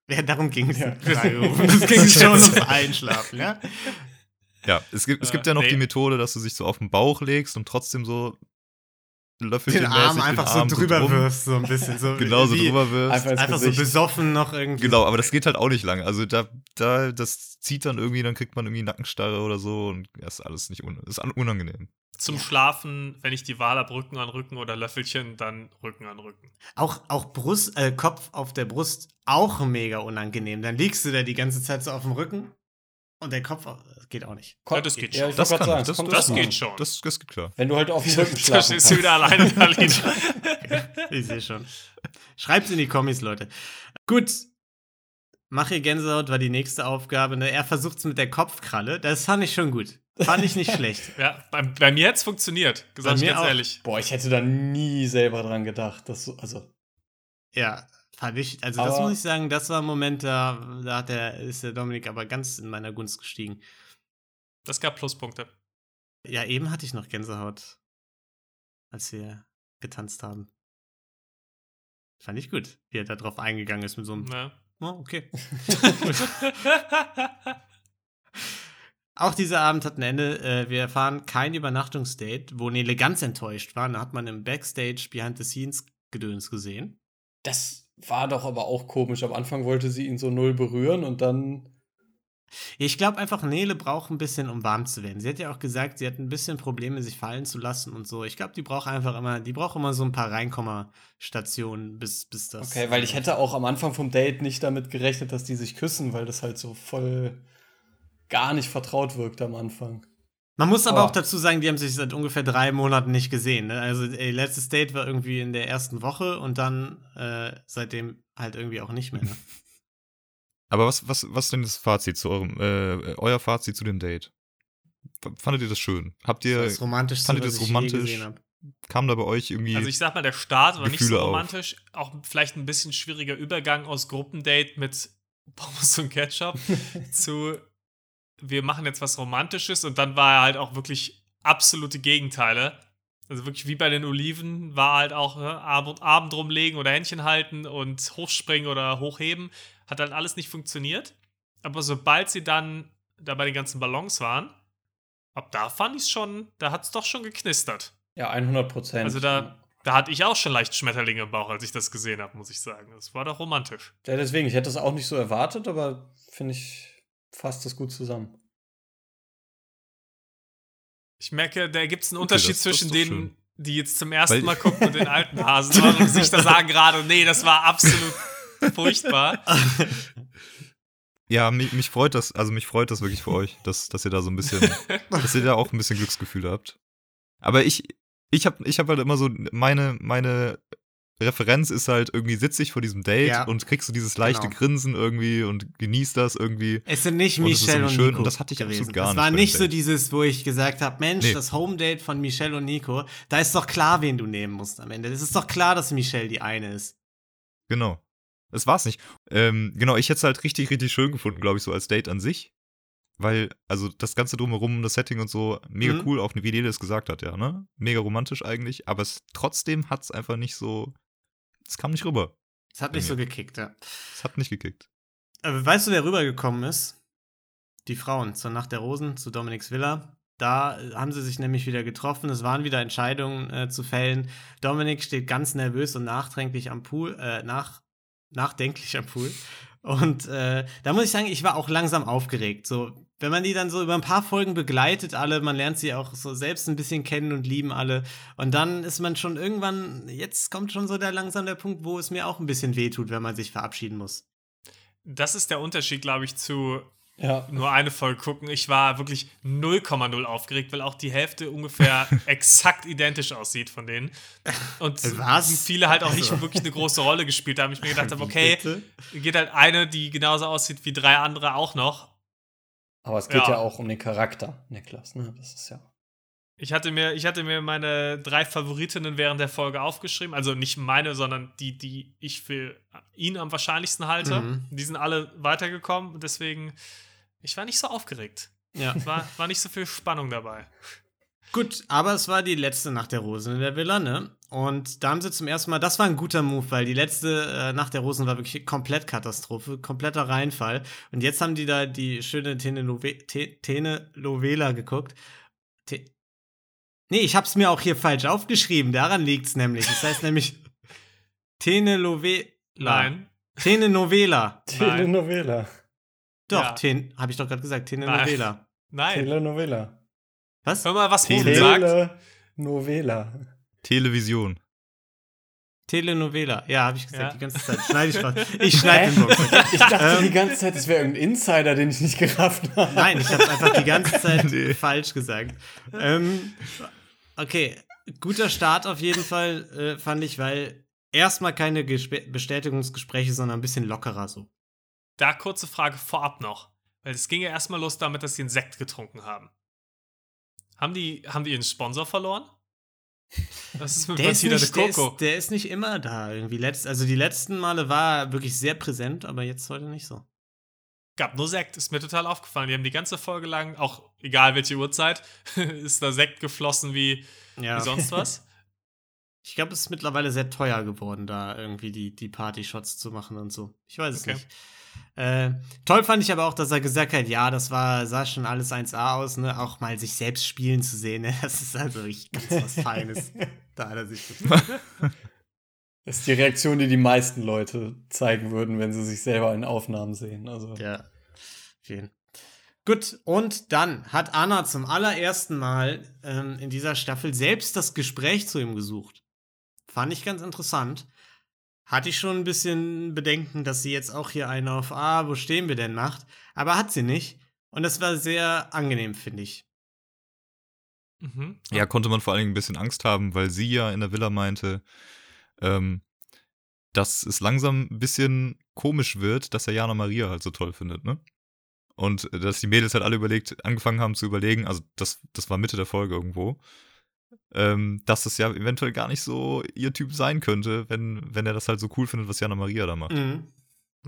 Ja, darum ging es. Es ging schon ums Einschlafen, ja? Ja, es gibt, es gibt Äh, ja noch nee. die Methode, dass du dich so auf den Bauch legst und trotzdem so Den löffelchenmäßig Arm einfach den Arm so drüber drum- wirfst, so ein bisschen. So Genau, so drüber wirfst. Einfach Einfach so besoffen noch irgendwie. Genau, aber das geht halt auch nicht lange. Also da, da, das zieht dann irgendwie, dann kriegt man irgendwie Nackenstarre oder so und das ist alles nicht un ist un- unangenehm. Zum Schlafen, wenn ich die Wahl habe, Rücken an Rücken oder Löffelchen, dann Rücken an Rücken. Auch, auch Brust, äh, Kopf auf der Brust, auch mega unangenehm. Dann liegst du da die ganze Zeit so auf dem Rücken und der Kopf das geht auch nicht. Ja, das geht Ja, schon. ich Das kann sagen, das- Das an. geht schon. Das, das geht klar. Wenn du halt auf dem Rücken Da schlafen stehst kannst. du wieder alleine in Berlin. Ich sehe schon. Schreibt's in die Kommis, Leute. Gut. Mach ihr Gänsehaut war die nächste Aufgabe. Ne? Er versucht's mit der Kopfkralle. Das fand ich schon gut. Fand ich nicht schlecht. Ja, bei, bei mir hat es funktioniert, mir ganz auch. ehrlich. Boah, ich hätte da nie selber dran gedacht. Dass so, also, Ja, fand ich. Also, das Aber- muss ich sagen, das war ein Moment, da, da hat der, ist der Dominik aber ganz in meiner Gunst gestiegen. Das gab Pluspunkte. Ja, eben hatte ich noch Gänsehaut, als wir getanzt haben. Fand ich gut, wie er da drauf eingegangen ist mit so einem. Ja. Oh, okay. Auch dieser Abend hat ein Ende. Äh, wir erfahren kein Übernachtungsdate, wo Nele ganz enttäuscht war. Da hat man im Backstage Behind the Scenes Gedöns gesehen. das war doch aber auch komisch. Am Anfang wollte sie ihn so null berühren und dann. Ich glaube einfach, Nele braucht ein bisschen, um warm zu werden. Sie hat ja auch gesagt, sie hat ein bisschen Probleme, sich fallen zu lassen und so. Ich glaube, die braucht einfach immer, die braucht immer so ein paar Reinkommerstationen, bis, bis das. Okay, weil ich hätte auch am Anfang vom Date nicht damit gerechnet, dass die sich küssen, weil das halt so voll gar nicht vertraut wirkt am Anfang. Man muss aber Aber- auch dazu sagen, die haben sich seit ungefähr drei Monaten nicht gesehen. Ne? Also, ey, letztes Date war irgendwie in der ersten Woche und dann äh, seitdem halt irgendwie auch nicht mehr. Ne? Aber was, was, was denn das Fazit zu eurem, äh, euer Fazit zu dem Date? Fandet ihr das schön? Habt ihr, das romantischste, fandet ihr das romantisch? kam da bei euch irgendwie, Also ich sag mal, der Start war nicht Gefühle so auf. romantisch. Auch vielleicht ein bisschen schwieriger Übergang aus Gruppendate mit Pommes und Ketchup zu wir machen jetzt was Romantisches und dann war er halt auch wirklich absolute Gegenteile. Also wirklich wie bei den Oliven war halt auch ne, Abend, Abend rumlegen oder Händchen halten und hochspringen oder hochheben. Hat halt alles nicht funktioniert. Aber sobald sie dann da bei den ganzen Ballons waren, ab da fand ich es schon, da hat es doch schon geknistert. Ja, 100 Prozent. Also da, da hatte ich auch schon leicht Schmetterlinge im Bauch, als ich das gesehen habe, muss ich sagen. Das war doch romantisch. Ja, deswegen, ich hätte das auch nicht so erwartet, aber finde ich, fasst das gut zusammen. Ich merke, da gibt es einen Okay, Unterschied das- das zwischen doch denen, schön. die jetzt zum ersten Weil- Mal gucken und den alten Hasen waren und sich da sagen gerade, nee, das war absolut furchtbar. ja, mich, mich freut das, also mich freut das wirklich für euch, dass, dass ihr da so ein bisschen, dass ihr da auch ein bisschen Glücksgefühl habt. Aber ich, ich habe ich hab halt immer so, meine, meine Referenz ist halt irgendwie sitze ich vor diesem Date Ja. und kriegst du dieses leichte Genau. Grinsen irgendwie und genießt das irgendwie. Es sind nicht Und es Michelle und schön Nico und das hatte ich gewesen. absolut gar Es nicht war bei dem nicht so Date. dieses, wo ich gesagt habe, Mensch, Nee. das Home-Date von Michelle und Nico, da ist doch klar, wen du nehmen musst am Ende. Es ist doch klar, dass Michelle die eine ist. Genau. Das war's nicht. Ähm, genau, ich hätte es halt richtig, richtig schön gefunden, glaube ich, so als Date an sich. Weil, also das Ganze drumherum, das Setting und so, mega Mhm. cool, auch wie Dele es gesagt hat, ja, ne? Mega romantisch eigentlich, aber es, trotzdem hat es einfach nicht so. Es kam nicht rüber. Es hat nicht so gekickt, ja. Es hat nicht gekickt. Aber weißt du, wer rübergekommen ist? Die Frauen zur Nacht der Rosen, zu Dominiks Villa. Da äh, haben sie sich nämlich wieder getroffen. Es waren wieder Entscheidungen äh, zu fällen. Dominik steht ganz nervös und nachdenklich am Pool, äh, nach, nachdenklich am Pool. Und äh, da muss ich sagen, ich war auch langsam aufgeregt. So, wenn man die dann so über ein paar Folgen begleitet, alle, man lernt sie auch so selbst ein bisschen kennen und lieben alle. Und dann ist man schon irgendwann, jetzt kommt schon so der langsam der Punkt, wo es mir auch ein bisschen wehtut, wenn man sich verabschieden muss. Das ist der Unterschied, glaube ich, zu Ja. nur eine Folge gucken. Ich war wirklich 0,0 aufgeregt, weil auch die Hälfte ungefähr exakt identisch aussieht von denen. Und Was? viele halt auch nicht Also. wirklich eine große Rolle gespielt haben. Ich mir gedacht habe, okay, bitte? geht halt eine, die genauso aussieht wie drei andere auch noch. Aber es geht Ja. ja. auch um den Charakter, Niklas, ne? Das ist ja. Ich hatte mir, ich hatte mir meine drei Favoritinnen während der Folge aufgeschrieben. Also nicht meine, sondern die, die ich für ihn am wahrscheinlichsten halte. Mhm. Die sind alle weitergekommen. und Deswegen, ich war nicht so aufgeregt. Ja. War, war nicht so viel Spannung dabei. Gut, aber es war die letzte Nacht der Rosen in der Villa, ne? Und da haben sie zum ersten Mal, das war ein guter Move, weil die letzte äh, Nacht der Rosen war wirklich komplett Katastrophe, kompletter Reinfall. Und jetzt haben die da die schöne Telenove- Te- Telenovela geguckt. Te nee, ich hab's mir auch hier falsch aufgeschrieben, daran liegt's nämlich. Das heißt nämlich Telenovela. Nein. Telenovela. Telenovela. Doch, Ja. ten, habe ich doch gerade gesagt, Telenovela. Nein. Telenovela. Was? Hör mal, was Tele- sagt. Telenovela. Television. Telenovela. Ja, habe ich gesagt, Ja. die ganze Zeit. Schneide ich was. Ich schneide den Box. Ich dachte Ähm, die ganze Zeit, es wäre irgendein Insider, den ich nicht gerafft habe. Nein, ich habe einfach die ganze Zeit Nee. falsch gesagt. Ähm, okay, guter Start auf jeden Fall, äh, fand ich, weil erstmal keine Gespe Bestätigungsgespräche, sondern ein bisschen lockerer so. Da kurze Frage vorab noch. Weil es ging ja erstmal los damit, dass sie einen Sekt getrunken haben. Haben die, haben die ihren Sponsor verloren? Das ist mit Der ist, Martina de nicht, der, Coco. ist, der ist nicht immer da irgendwie. Letzt, also die letzten Male war er wirklich sehr präsent, aber jetzt heute nicht so. Gab nur Sekt, ist mir total aufgefallen. Die haben die ganze Folge lang, auch egal welche Uhrzeit, ist da Sekt geflossen wie, Ja. wie sonst was. Ich glaube, es ist mittlerweile sehr teuer geworden, da irgendwie die, die Party-Shots zu machen und so. Ich weiß es Okay. nicht. Äh, toll fand ich aber auch, dass er gesagt hat, ja, das war, sah schon alles 1A aus, ne? Auch mal sich selbst spielen zu sehen, ne? Das ist also ganz was Feines. da hat er sich Das ist die Reaktion, die die meisten Leute zeigen würden, wenn sie sich selber in Aufnahmen sehen. Also, Ja. Vielen. Gut, und dann hat Anna zum allerersten Mal ähm, in dieser Staffel selbst das Gespräch zu ihm gesucht. Fand ich ganz interessant. Hatte ich schon ein bisschen Bedenken, dass sie jetzt auch hier eine auf Ah, wo stehen wir denn macht. Aber hat sie nicht. Und das war sehr angenehm, finde ich. Mhm. Ja, konnte man vor allen Dingen ein bisschen Angst haben, weil sie ja in der Villa meinte, ähm, dass es langsam ein bisschen komisch wird, dass er Jana Maria halt so toll findet, ne? Und äh, dass die Mädels halt alle überlegt, angefangen haben zu überlegen, also das, das war Mitte der Folge irgendwo, ähm, dass das ja eventuell gar nicht so ihr Typ sein könnte, wenn, wenn er das halt so cool findet, was Jana Maria da macht. Mhm.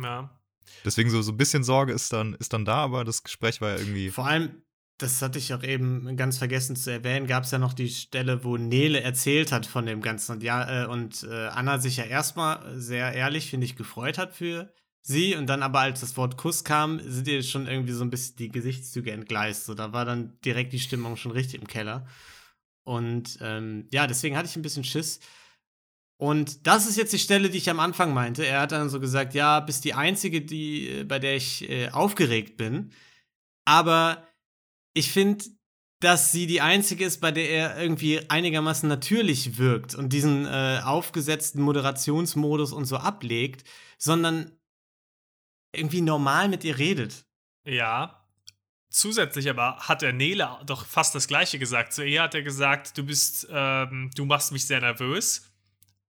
Ja. Deswegen so, so ein bisschen Sorge ist dann, ist dann da, aber das Gespräch war ja irgendwie. Vor allem, das hatte ich auch eben ganz vergessen zu erwähnen, gab es ja noch die Stelle, wo Nele erzählt hat von dem Ganzen. Und ja, äh, und äh, Anna sich ja erstmal sehr ehrlich, finde ich, gefreut hat für sie. Und dann aber, als das Wort Kuss kam, sind ihr schon irgendwie so ein bisschen die Gesichtszüge entgleist. So, da war dann direkt die Stimmung schon richtig im Keller. Und ähm, ja, deswegen hatte ich ein bisschen Schiss. Und das ist jetzt die Stelle, die ich am Anfang meinte. Er hat dann so gesagt, ja, bist die einzige, die, äh, bei der ich äh, aufgeregt bin. Aber ich finde, dass sie die einzige ist, bei der er irgendwie einigermaßen natürlich wirkt und diesen äh, aufgesetzten Moderationsmodus und so ablegt, sondern irgendwie normal mit ihr redet. Ja. Zusätzlich aber hat der Nele doch fast das Gleiche gesagt. Zu ihr hat er gesagt, du bist, ähm, du machst mich sehr nervös.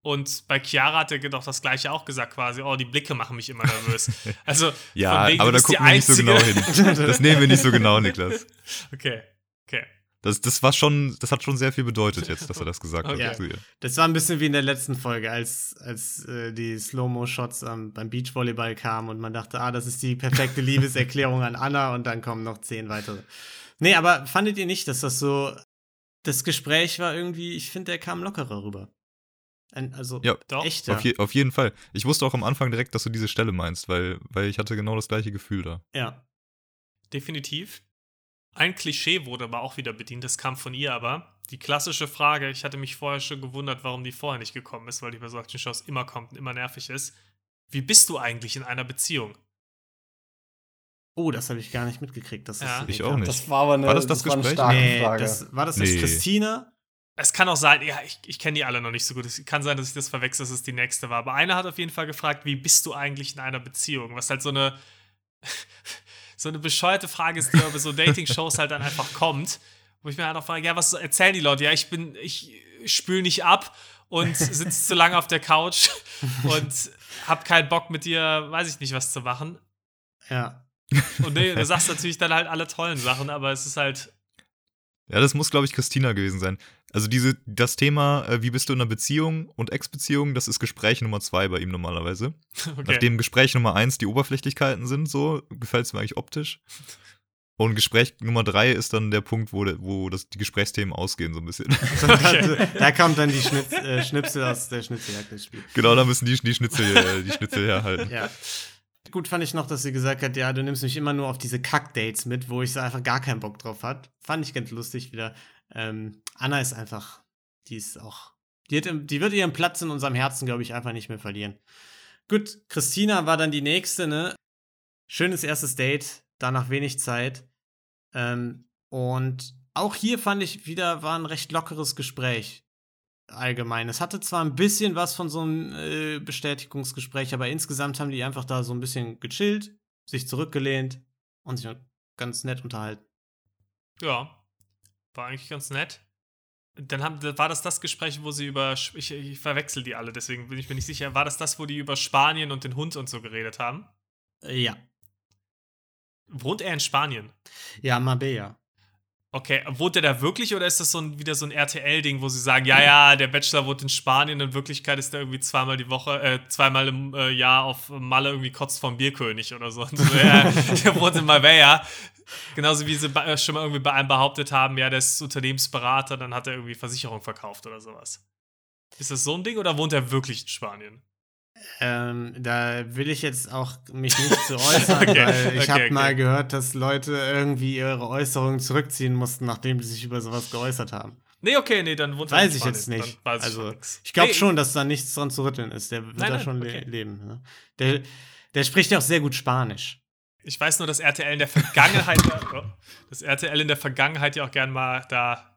Und bei Chiara hat er doch das Gleiche auch gesagt, quasi, oh, die Blicke machen mich immer nervös. Also, Ja, wegen, aber da gucken wir nicht so genau hin. Das nehmen wir nicht so genau, Niklas. Okay, okay. Das, das war schon, das hat schon sehr viel bedeutet jetzt, dass er das gesagt Okay. hat zu ihr. Das war ein bisschen wie in der letzten Folge, als, als äh, die Slow-Mo-Shots ähm, beim Beachvolleyball kamen und man dachte, ah, das ist die perfekte Liebeserklärung an Anna und dann kommen noch zehn weitere. Nee, aber fandet ihr nicht, dass das so. Das Gespräch war irgendwie, ich finde, der kam lockerer rüber. Ein, also Ja, Doch. echter. Auf, je, auf jeden Fall. Ich wusste auch am Anfang direkt, dass du diese Stelle meinst, weil, weil ich hatte genau das gleiche Gefühl da. Ja. Definitiv. Ein Klischee wurde aber auch wieder bedient, das kam von ihr aber. Die klassische Frage, ich hatte mich vorher schon gewundert, warum die vorher nicht gekommen ist, weil die bei solchen Shows immer kommt und immer nervig ist. Wie bist du eigentlich in einer Beziehung? Oh, das habe ich gar nicht mitgekriegt. Dass Ja. das Ich auch nicht. Das war aber eine, War das das war eine starke Nee, Frage. das, war das nicht Nee. Christina? Es kann auch sein, ja, ich, ich kenne die alle noch nicht so gut. Es kann sein, dass ich das verwechsel, dass es die nächste war. Aber einer hat auf jeden Fall gefragt, wie bist du eigentlich in einer Beziehung? Was halt so eine, so eine bescheuerte Frage ist, die bei so Dating-Shows halt dann einfach kommt. Wo ich mir halt auch frage, ja, was erzählen die Leute? Ja, ich bin, ich spül nicht ab und sitze zu lange auf der Couch und hab keinen Bock mit dir, weiß ich nicht, was zu machen. Ja. Und nee, du sagst natürlich dann halt alle tollen Sachen, aber es ist halt. Ja, das muss, glaube ich, Christina gewesen sein. Also diese, das Thema, äh, wie bist du in einer Beziehung und Ex-Beziehung, das ist Gespräch Nummer zwei bei ihm normalerweise. Okay. Nachdem Gespräch Nummer eins die Oberflächlichkeiten sind, so, gefällt es mir eigentlich optisch. Und Gespräch Nummer drei ist dann der Punkt, wo, de, wo das, die Gesprächsthemen ausgehen, so ein bisschen. Da, da kommt dann die Schnitz, äh, Schnipsel aus der Schnitzeljagd ins Spiel. genau, da müssen die, die, Schnitzel, äh, die Schnitzel herhalten. Ja. Gut fand ich noch, dass sie gesagt hat, ja, du nimmst mich immer nur auf diese Kack-Dates mit, wo ich so einfach gar keinen Bock drauf hat. Fand ich ganz lustig wieder. Ähm, Anna ist einfach, die ist auch, die, hat, die wird ihren Platz in unserem Herzen, glaube ich, einfach nicht mehr verlieren. Gut, Christina war dann die nächste, ne? Schönes erstes Date, danach wenig Zeit. Ähm, und auch hier fand ich wieder, war ein recht lockeres Gespräch. Allgemein. Es hatte zwar ein bisschen was von so einem äh, Bestätigungsgespräch, aber insgesamt haben die einfach da so ein bisschen gechillt, sich zurückgelehnt und sich ganz nett unterhalten. Ja, war eigentlich ganz nett. Dann haben, war das das Gespräch, wo sie über, ich, ich verwechsel die alle, deswegen bin ich mir nicht sicher, war das das, wo die über Spanien und den Hund und so geredet haben? Äh, ja. Wohnt er in Spanien? Ja, Marbella. Okay, wohnt er da wirklich oder ist das so ein, wieder so ein RTL-Ding, wo sie sagen, ja, ja, der Bachelor wohnt in Spanien, in Wirklichkeit ist er irgendwie zweimal die Woche, äh, zweimal im äh, Jahr auf Malle irgendwie kotzt vom Bierkönig oder so. So ja, der wohnt in Marbella. Genauso wie sie äh, schon mal irgendwie bei einem behauptet haben, ja, der ist Unternehmensberater, dann hat er irgendwie Versicherung verkauft oder sowas. Ist das so ein Ding oder wohnt er wirklich in Spanien? Ähm, da will ich jetzt auch mich nicht zu äußern, Okay, weil ich okay, habe okay. mal gehört, dass Leute irgendwie ihre Äußerungen zurückziehen mussten, nachdem sie sich über sowas geäußert haben. Nee, okay, nee, dann wohnt er Weiß ich Spanien. jetzt nicht. Dann weiß also, ich, ich glaube Nee, schon, dass da nichts dran zu rütteln ist. Der wird Nein, da nein, schon okay. leben. Ne? Der, der spricht ja auch sehr gut Spanisch. Ich weiß nur, dass RTL in der Vergangenheit, oh, dass RTL in der Vergangenheit ja auch gern mal da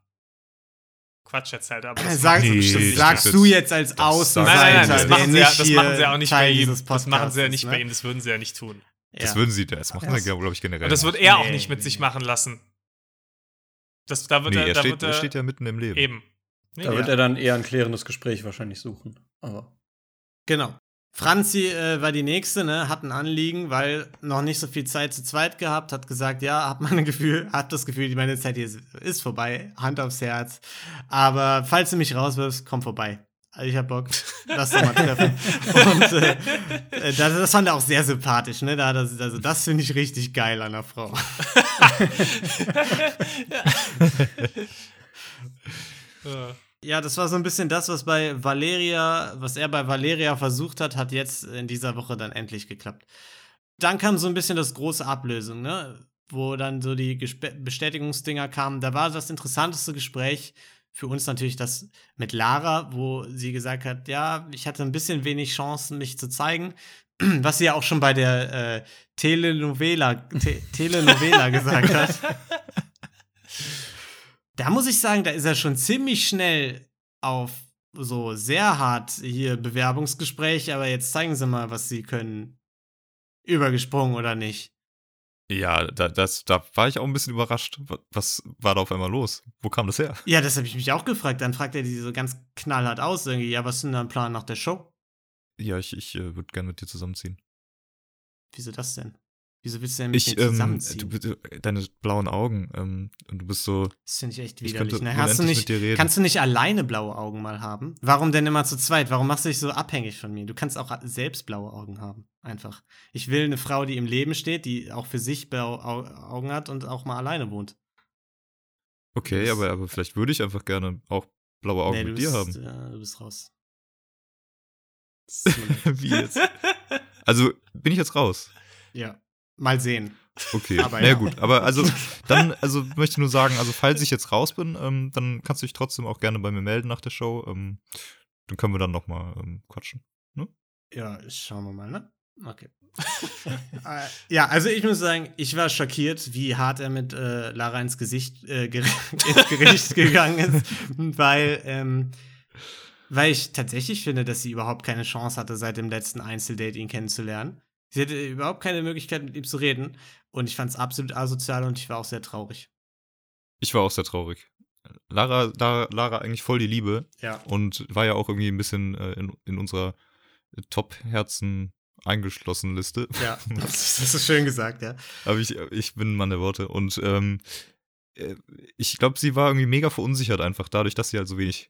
Quatsch erzählt, aber das Sag, Nee, bestimmt sagst das- du jetzt als das- Außenseiter, Nein, nein, nein, das machen, sie ja, nicht das machen sie ja auch nicht bei Teil ihm. dieses Das machen sie ja nicht ist, bei ne? ihm, das würden sie ja nicht tun. Das Ja. würden sie, das machen Das- sie, glaube ich, generell. Und das wird er auch Nee, nicht mit nee. sich machen lassen. Das, da wird nee, er, er, da steht, wird er er, steht ja mitten im Leben. eben. Nee, Da nee. wird er dann eher ein klärendes Gespräch wahrscheinlich suchen. Aber Genau. Franzi äh, war die nächste, ne, hat ein Anliegen, weil noch nicht so viel Zeit zu zweit gehabt, hat gesagt, ja, hab mein Gefühl, hab das Gefühl, meine Zeit hier ist, ist vorbei, Hand aufs Herz. Aber falls du mich rauswirfst, komm vorbei. Also ich hab Bock, lass doch mal treffen. Und äh, äh, das, das fand er auch sehr sympathisch, ne? Da, das, also das finde ich richtig geil an der Frau. Ja. Ja, das war so ein bisschen das, was bei Valeria, was er bei Valeria versucht hat, hat jetzt in dieser Woche dann endlich geklappt. Dann kam so ein bisschen das große Ablösung, ne? Wo dann so die Gespe Bestätigungsdinger kamen. Da war das interessanteste Gespräch für uns natürlich das mit Lara, wo sie gesagt hat, ja, ich hatte ein bisschen wenig Chancen, mich zu zeigen. Was sie ja auch schon bei der äh, Telenovela, Te Telenovela gesagt hat. Da muss ich sagen, da ist er schon ziemlich schnell auf so sehr hart hier Bewerbungsgespräch, aber jetzt zeigen Sie mal, was Sie können. Übergesprungen oder nicht? Ja, da, das, da war ich auch ein bisschen überrascht. Wa- Was war da auf einmal los? Wo kam das her? Ja, das habe ich mich auch gefragt. Dann fragt er die so ganz knallhart aus irgendwie. Ja, was ist denn dein Plan nach der Show? Ja, ich, ich äh, würde gerne mit dir zusammenziehen. Wieso das denn? Wieso willst du denn mit Ich, mir ähm, zusammenziehen? du, du, deine blauen Augen, ähm, und du bist so, das finde ich echt ich widerlich. könnte Ne? Hast du nicht, mit dir reden. kannst du nicht alleine blaue Augen mal haben? Warum denn immer zu zweit? Warum machst du dich so abhängig von mir? Du kannst auch selbst blaue Augen haben. Einfach. Ich will eine Frau, die im Leben steht, die auch für sich blaue Au- Augen hat und auch mal alleine wohnt. okay, bist- aber, aber vielleicht würde ich einfach gerne auch blaue Augen Nee, mit dir bist, haben. Äh, du bist raus. Wie jetzt? Also, bin ich jetzt raus? ja. Mal sehen. Okay, Aber na ja. gut. Aber also, dann, also möchte ich nur sagen, also falls ich jetzt raus bin, ähm, dann kannst du dich trotzdem auch gerne bei mir melden nach der Show. Ähm, dann können wir dann nochmal ähm, quatschen. Ja, schauen wir mal, ne? Okay. äh, ja, also ich muss sagen, ich war schockiert, wie hart er mit äh, Lara ins Gesicht äh, ger ins Gericht gegangen ist, weil, ähm, weil ich tatsächlich finde, dass sie überhaupt keine Chance hatte, seit dem letzten Einzeldate ihn kennenzulernen. Sie hatte überhaupt keine Möglichkeit, mit ihm zu reden. Und ich fand es absolut asozial und ich war auch sehr traurig. Ich war auch sehr traurig. Lara, Lara, Lara eigentlich voll die Liebe Ja. und war ja auch irgendwie ein bisschen äh, in, in unserer Top-Herzen eingeschlossen Liste. Ja, das, das ist schön gesagt, ja. Aber ich, ich bin ein Mann der Worte. Und ähm, äh, ich glaube, sie war irgendwie mega verunsichert einfach dadurch, dass sie halt so wenig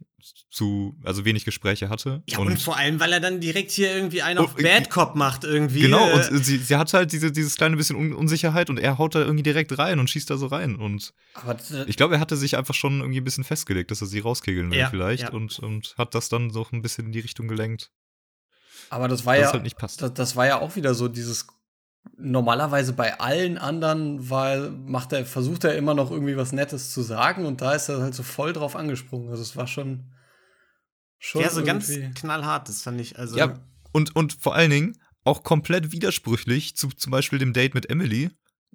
zu, also wenig Gespräche hatte. Ja, und, vor allem, weil er dann direkt hier irgendwie einen auf Oh, Bad Cop macht irgendwie. Genau, äh, und sie, sie hat halt diese, dieses kleine bisschen Un Unsicherheit und er haut da irgendwie direkt rein und schießt da so rein. Und ich glaube, er hatte sich einfach schon irgendwie ein bisschen festgelegt, dass er sie rauskegeln will, Ja, vielleicht. ja. Und, und hat das dann so ein bisschen in die Richtung gelenkt, Aber das war ja, halt nicht passt. das, das war ja auch wieder so dieses. Normalerweise bei allen anderen war, macht er, versucht er immer noch irgendwie was Nettes zu sagen und da ist er halt so voll drauf angesprungen. Also es war schon. schon ja, so ganz knallhart, das fand ich. Also, Ja, und, und vor allen Dingen auch komplett widersprüchlich zu zum Beispiel dem Date mit Emily.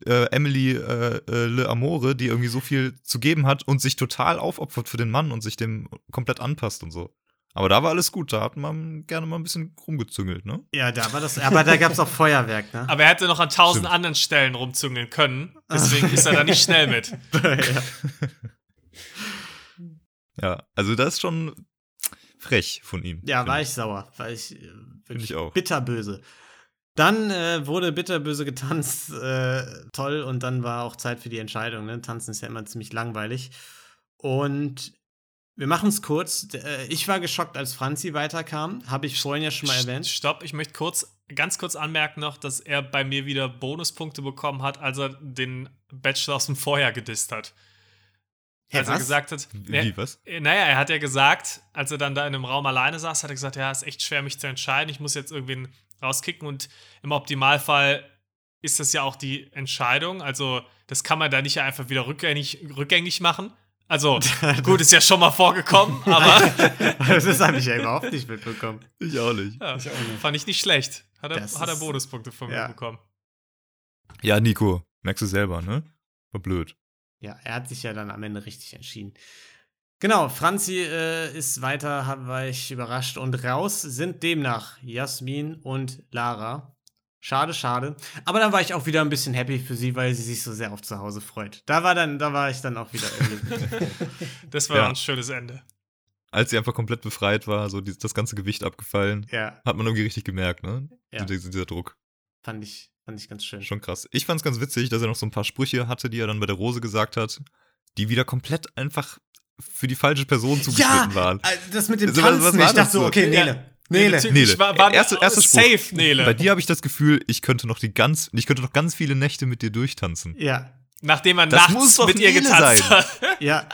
Äh, Emily äh, äh, Le Amore, die irgendwie so viel zu geben hat und sich total aufopfert für den Mann und sich dem komplett anpasst und so. Aber da war alles gut, da hat man gerne mal ein bisschen rumgezüngelt, ne? ja, da war das. Aber da gab es auch Feuerwerk, ne? Aber er hätte noch an tausend Stimmt. anderen Stellen rumzüngeln können. Deswegen ist er da nicht schnell mit. ja. Ja, also das ist schon frech von ihm. Ja, war ich sauer. War ich äh, wirklich ich auch. bitterböse. Dann äh, wurde bitterböse getanzt, äh, toll, und dann war auch Zeit für die Entscheidung. Ne? Tanzen ist ja immer ziemlich langweilig. Und wir machen es kurz. Äh, ich war geschockt, als Franzi weiterkam. Habe ich vorhin ja schon mal erwähnt. Stopp, ich möchte kurz, ganz kurz anmerken noch, dass er bei mir wieder Bonuspunkte bekommen hat, als er den Bachelor aus dem Vorjahr gedisst hat. Hä, als er was? gesagt hat, Wie, wie, was? Äh, Naja, er hat ja gesagt, als er dann da in einem Raum alleine saß, hat er gesagt, ja, ist echt schwer, mich zu entscheiden. Ich muss jetzt irgendwen rauskicken und im Optimalfall ist das ja auch die Entscheidung. Also, das kann man da nicht einfach wieder rückgängig, rückgängig machen. Also, gut, ist ja schon mal vorgekommen, aber das habe ich ja überhaupt nicht mitbekommen. Ich auch nicht. ja, fand ich nicht schlecht. Hat er, Das hat er Bonuspunkte von ja. mir bekommen. Ja, Nico, merkst du selber, ne? War blöd. Ja, er hat sich ja dann am Ende richtig entschieden. Genau, Franzi äh, ist weiter, hab, war ich überrascht. Und raus sind demnach Jasmin und Lara. Schade, schade. Aber dann war ich auch wieder ein bisschen happy für sie, weil sie sich so sehr auf zu Hause freut. Da war dann, da war ich dann auch wieder. Das war Ja. ein schönes Ende. Als sie einfach komplett befreit war, so die, das ganze Gewicht abgefallen, ja, hat man irgendwie richtig gemerkt, ne? Ja. Dieser, dieser Druck. fand ich, fand ich ganz schön. Schon krass. Ich fand's ganz witzig, dass er noch so ein paar Sprüche hatte, die er dann bei der Rose gesagt hat, die wieder komplett einfach für die falsche Person zugeschnitten waren. äh, das mit dem Also, was- was Tanzen, war ich dachte so, okay, Ja. Nele. Nele. Nele. War, war Erste- Spruch. safe, Nele. Bei dir habe ich das Gefühl, ich könnte noch die ganz, ich könnte noch ganz viele Nächte mit dir durchtanzen. Ja, Nachdem er Das nachts mit ihr Nele getanzt sein. hat. ja.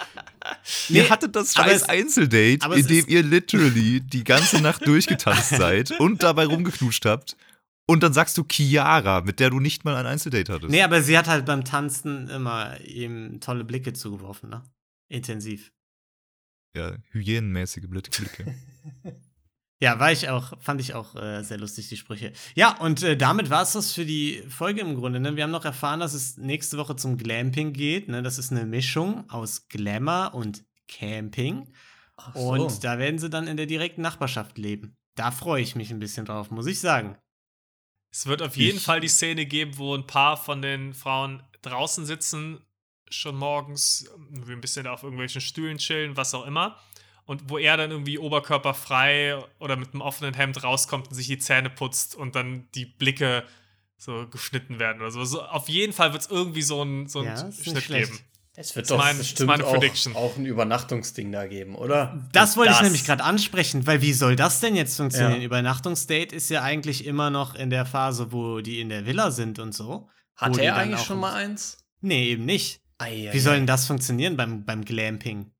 ihr hattet das scheiß Einzeldate, in dem ihr literally die ganze Nacht durchgetanzt seid und dabei rumgeknutscht habt. Und dann sagst du Chiara, mit der du nicht mal ein Einzeldate hattest. Nee, aber sie hat halt beim Tanzen immer ihm tolle Blicke zugeworfen, ne? Intensiv. Ja, hyänenmäßige Blicke. Ja, war ich auch, fand ich auch äh, sehr lustig, die Sprüche. Ja, und äh, damit war es das für die Folge im Grunde. Ne? Wir haben noch erfahren, dass es nächste Woche zum Glamping geht. Ne? Das ist eine Mischung aus Glamour und Camping. Ach so. Und da werden sie dann in der direkten Nachbarschaft leben. Da freue ich mich ein bisschen drauf, muss ich sagen. Es wird auf jeden Ich- Fall die Szene geben, wo ein paar von den Frauen draußen sitzen, schon morgens, ein bisschen auf irgendwelchen Stühlen chillen, was auch immer. Und wo er dann irgendwie oberkörperfrei oder mit einem offenen Hemd rauskommt und sich die Zähne putzt und dann die Blicke so geschnitten werden oder so. so auf jeden Fall wird es irgendwie so einen so einen Ja, nicht Schnitt geben. Es wird doch mein- bestimmt meine auch, Prediction. auch ein Übernachtungsding da geben, oder? Das wollte ich Das- nämlich gerade ansprechen, weil wie soll das denn jetzt funktionieren? Ja. Übernachtungsdate ist ja eigentlich immer noch in der Phase, wo die in der Villa sind und so. Hat er eigentlich schon mal eins? Nee, eben nicht. Ei, ei, Wie soll denn das funktionieren beim, beim Glamping?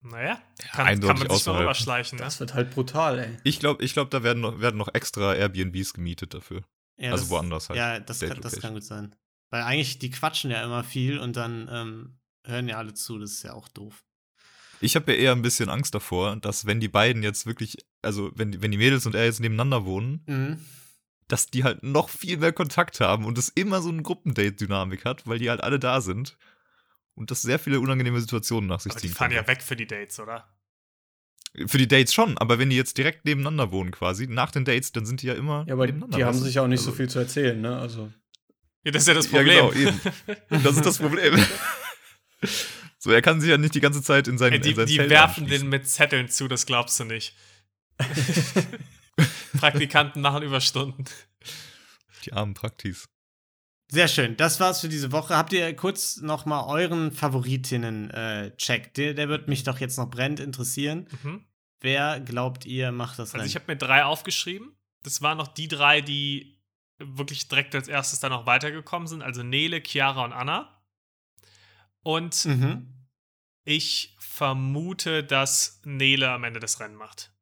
Naja, kann, kann eindeutig man sich mal rüberschleichen. Ne? Das wird halt brutal, ey. Ich glaube, ich glaub, da werden noch, werden noch extra Airbnbs gemietet dafür. Ja, Also das- woanders halt. Ja, das, kann, das kann gut sein. Weil eigentlich, die quatschen ja immer viel und dann ähm, hören ja alle zu. Das ist ja auch doof. Ich habe ja eher ein bisschen Angst davor, dass wenn die beiden jetzt wirklich, also wenn, die- wenn die Mädels und er jetzt nebeneinander wohnen, Mhm. dass die halt noch viel mehr Kontakt haben und es immer so eine Gruppendate-Dynamik hat, weil die halt alle da sind und das sehr viele unangenehme Situationen nach sich Aber die ziehen fahren kann. ja weg für die Dates, oder? Für die Dates schon, aber wenn die jetzt direkt nebeneinander wohnen quasi, nach den Dates, dann sind die ja immer Ja, aber nebeneinander. die haben sich auch nicht so Also- viel zu erzählen, ne? Also. Ja, das ist ja das Ja, Problem. genau, eben. Das ist das Problem. So, er kann sich ja nicht die ganze Zeit in sein, Ey, die in sein die werfen den mit Zetteln zu, das glaubst du nicht. Praktikanten machen Überstunden. Die armen Praktis. Sehr schön. Das war's für diese Woche. Habt ihr kurz noch mal euren Favoritinnen-Check? der, der wird mich doch jetzt noch brennend interessieren. Mhm. Wer glaubt ihr macht das Also Rennen? ich habe mir drei aufgeschrieben. Das waren noch die drei, die wirklich direkt als erstes dann noch weitergekommen sind. Also Nele, Chiara und Anna. Und mhm. ich vermute, dass Nele am Ende das Rennen macht.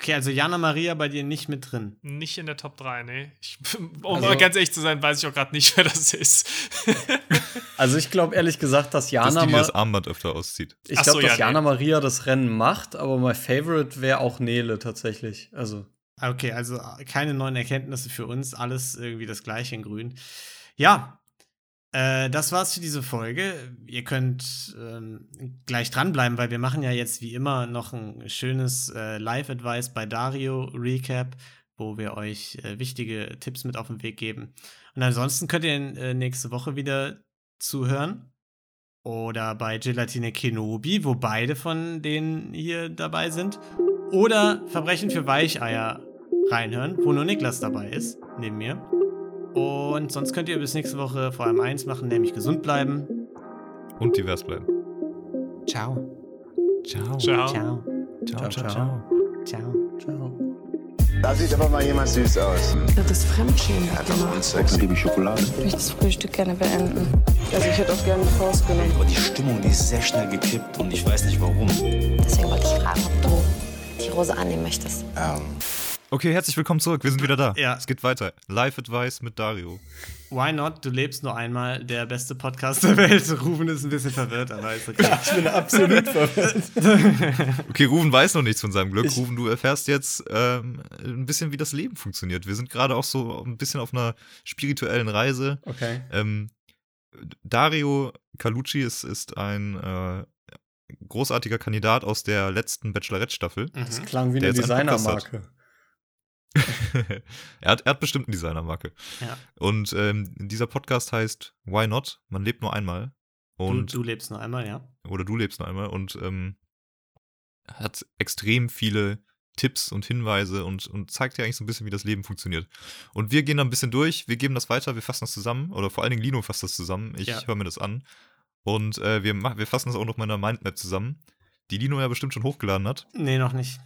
Okay, also Jana Maria bei dir nicht mit drin. Nicht in der Top 3, nee. Ich, um Also- mal ganz ehrlich zu sein, weiß ich auch gerade nicht, wer das ist. Also ich glaube ehrlich gesagt, dass Jana die, die Ma das Armband öfter auszieht. ich Ach so, glaube, dass ja, Jana nee. Maria das Rennen macht, aber mein Favorite wäre auch Nele tatsächlich. Also Okay, also keine neuen Erkenntnisse für uns, alles irgendwie das gleiche in grün. Ja, äh, das war's für diese Folge. Ihr könnt ähm, gleich dranbleiben, weil wir machen ja jetzt wie immer noch ein schönes äh, Live-Advice bei Dario Recap, wo wir euch äh, wichtige Tipps mit auf den Weg geben. Und ansonsten könnt ihr äh, nächste Woche wieder zuhören. Oder bei Gelatine Kenobi, wo beide von denen hier dabei sind. Oder Verbrechen für Weicheier reinhören, wo nur Niklas dabei ist, neben mir. Und sonst könnt ihr bis nächste Woche vor allem eins machen, nämlich gesund bleiben. Und divers bleiben. Ciao. Ciao. Ciao. Ciao. ciao, ciao. Ciao. ciao. Da sieht aber mal jemand süß aus. Das ist Fremdschämen gemacht. Sex liebe Schokolade. Ich möchte das Frühstück gerne beenden. Also ich hätte auch gerne die Faust genommen. Aber die Stimmung, die ist sehr schnell gekippt und ich weiß nicht warum. Deswegen wollte ich fragen, ob du die Rose annehmen möchtest. Ähm, Okay, herzlich willkommen zurück. Wir sind wieder da. Ja. Es geht weiter. Live-Advice mit Dario. Why not? Du lebst nur einmal. Der beste Podcast der Welt. Rufen ist ein bisschen verwirrt, aber ist okay. Ich bin absolut verwirrt. Okay, Rufen weiß noch nichts von seinem Glück. Ich- Rufen, du erfährst jetzt ähm, ein bisschen, wie das Leben funktioniert. Wir sind gerade auch so ein bisschen auf einer spirituellen Reise. Okay. Ähm, Dario Calucci ist, ist ein äh, großartiger Kandidat aus der letzten Bachelorette-Staffel. Das Mhm. klang wie Der eine. Designermarke. er, hat, er hat bestimmt eine Designermarke. Ja. Und ähm, dieser Podcast heißt Why Not? Man lebt nur einmal. Du, Und, du lebst nur einmal, ja. Oder du lebst nur einmal. Und ähm, hat extrem viele Tipps und Hinweise und, und zeigt dir eigentlich so ein bisschen, wie das Leben funktioniert. Und wir gehen da ein bisschen durch, wir geben das weiter, wir fassen das zusammen. Oder vor allen Dingen Lino fasst das zusammen. Ich Ja. höre mir das an. Und äh, wir, wir fassen das auch noch mal in einer Mindmap zusammen, die Lino ja bestimmt schon hochgeladen hat. Nee, noch nicht.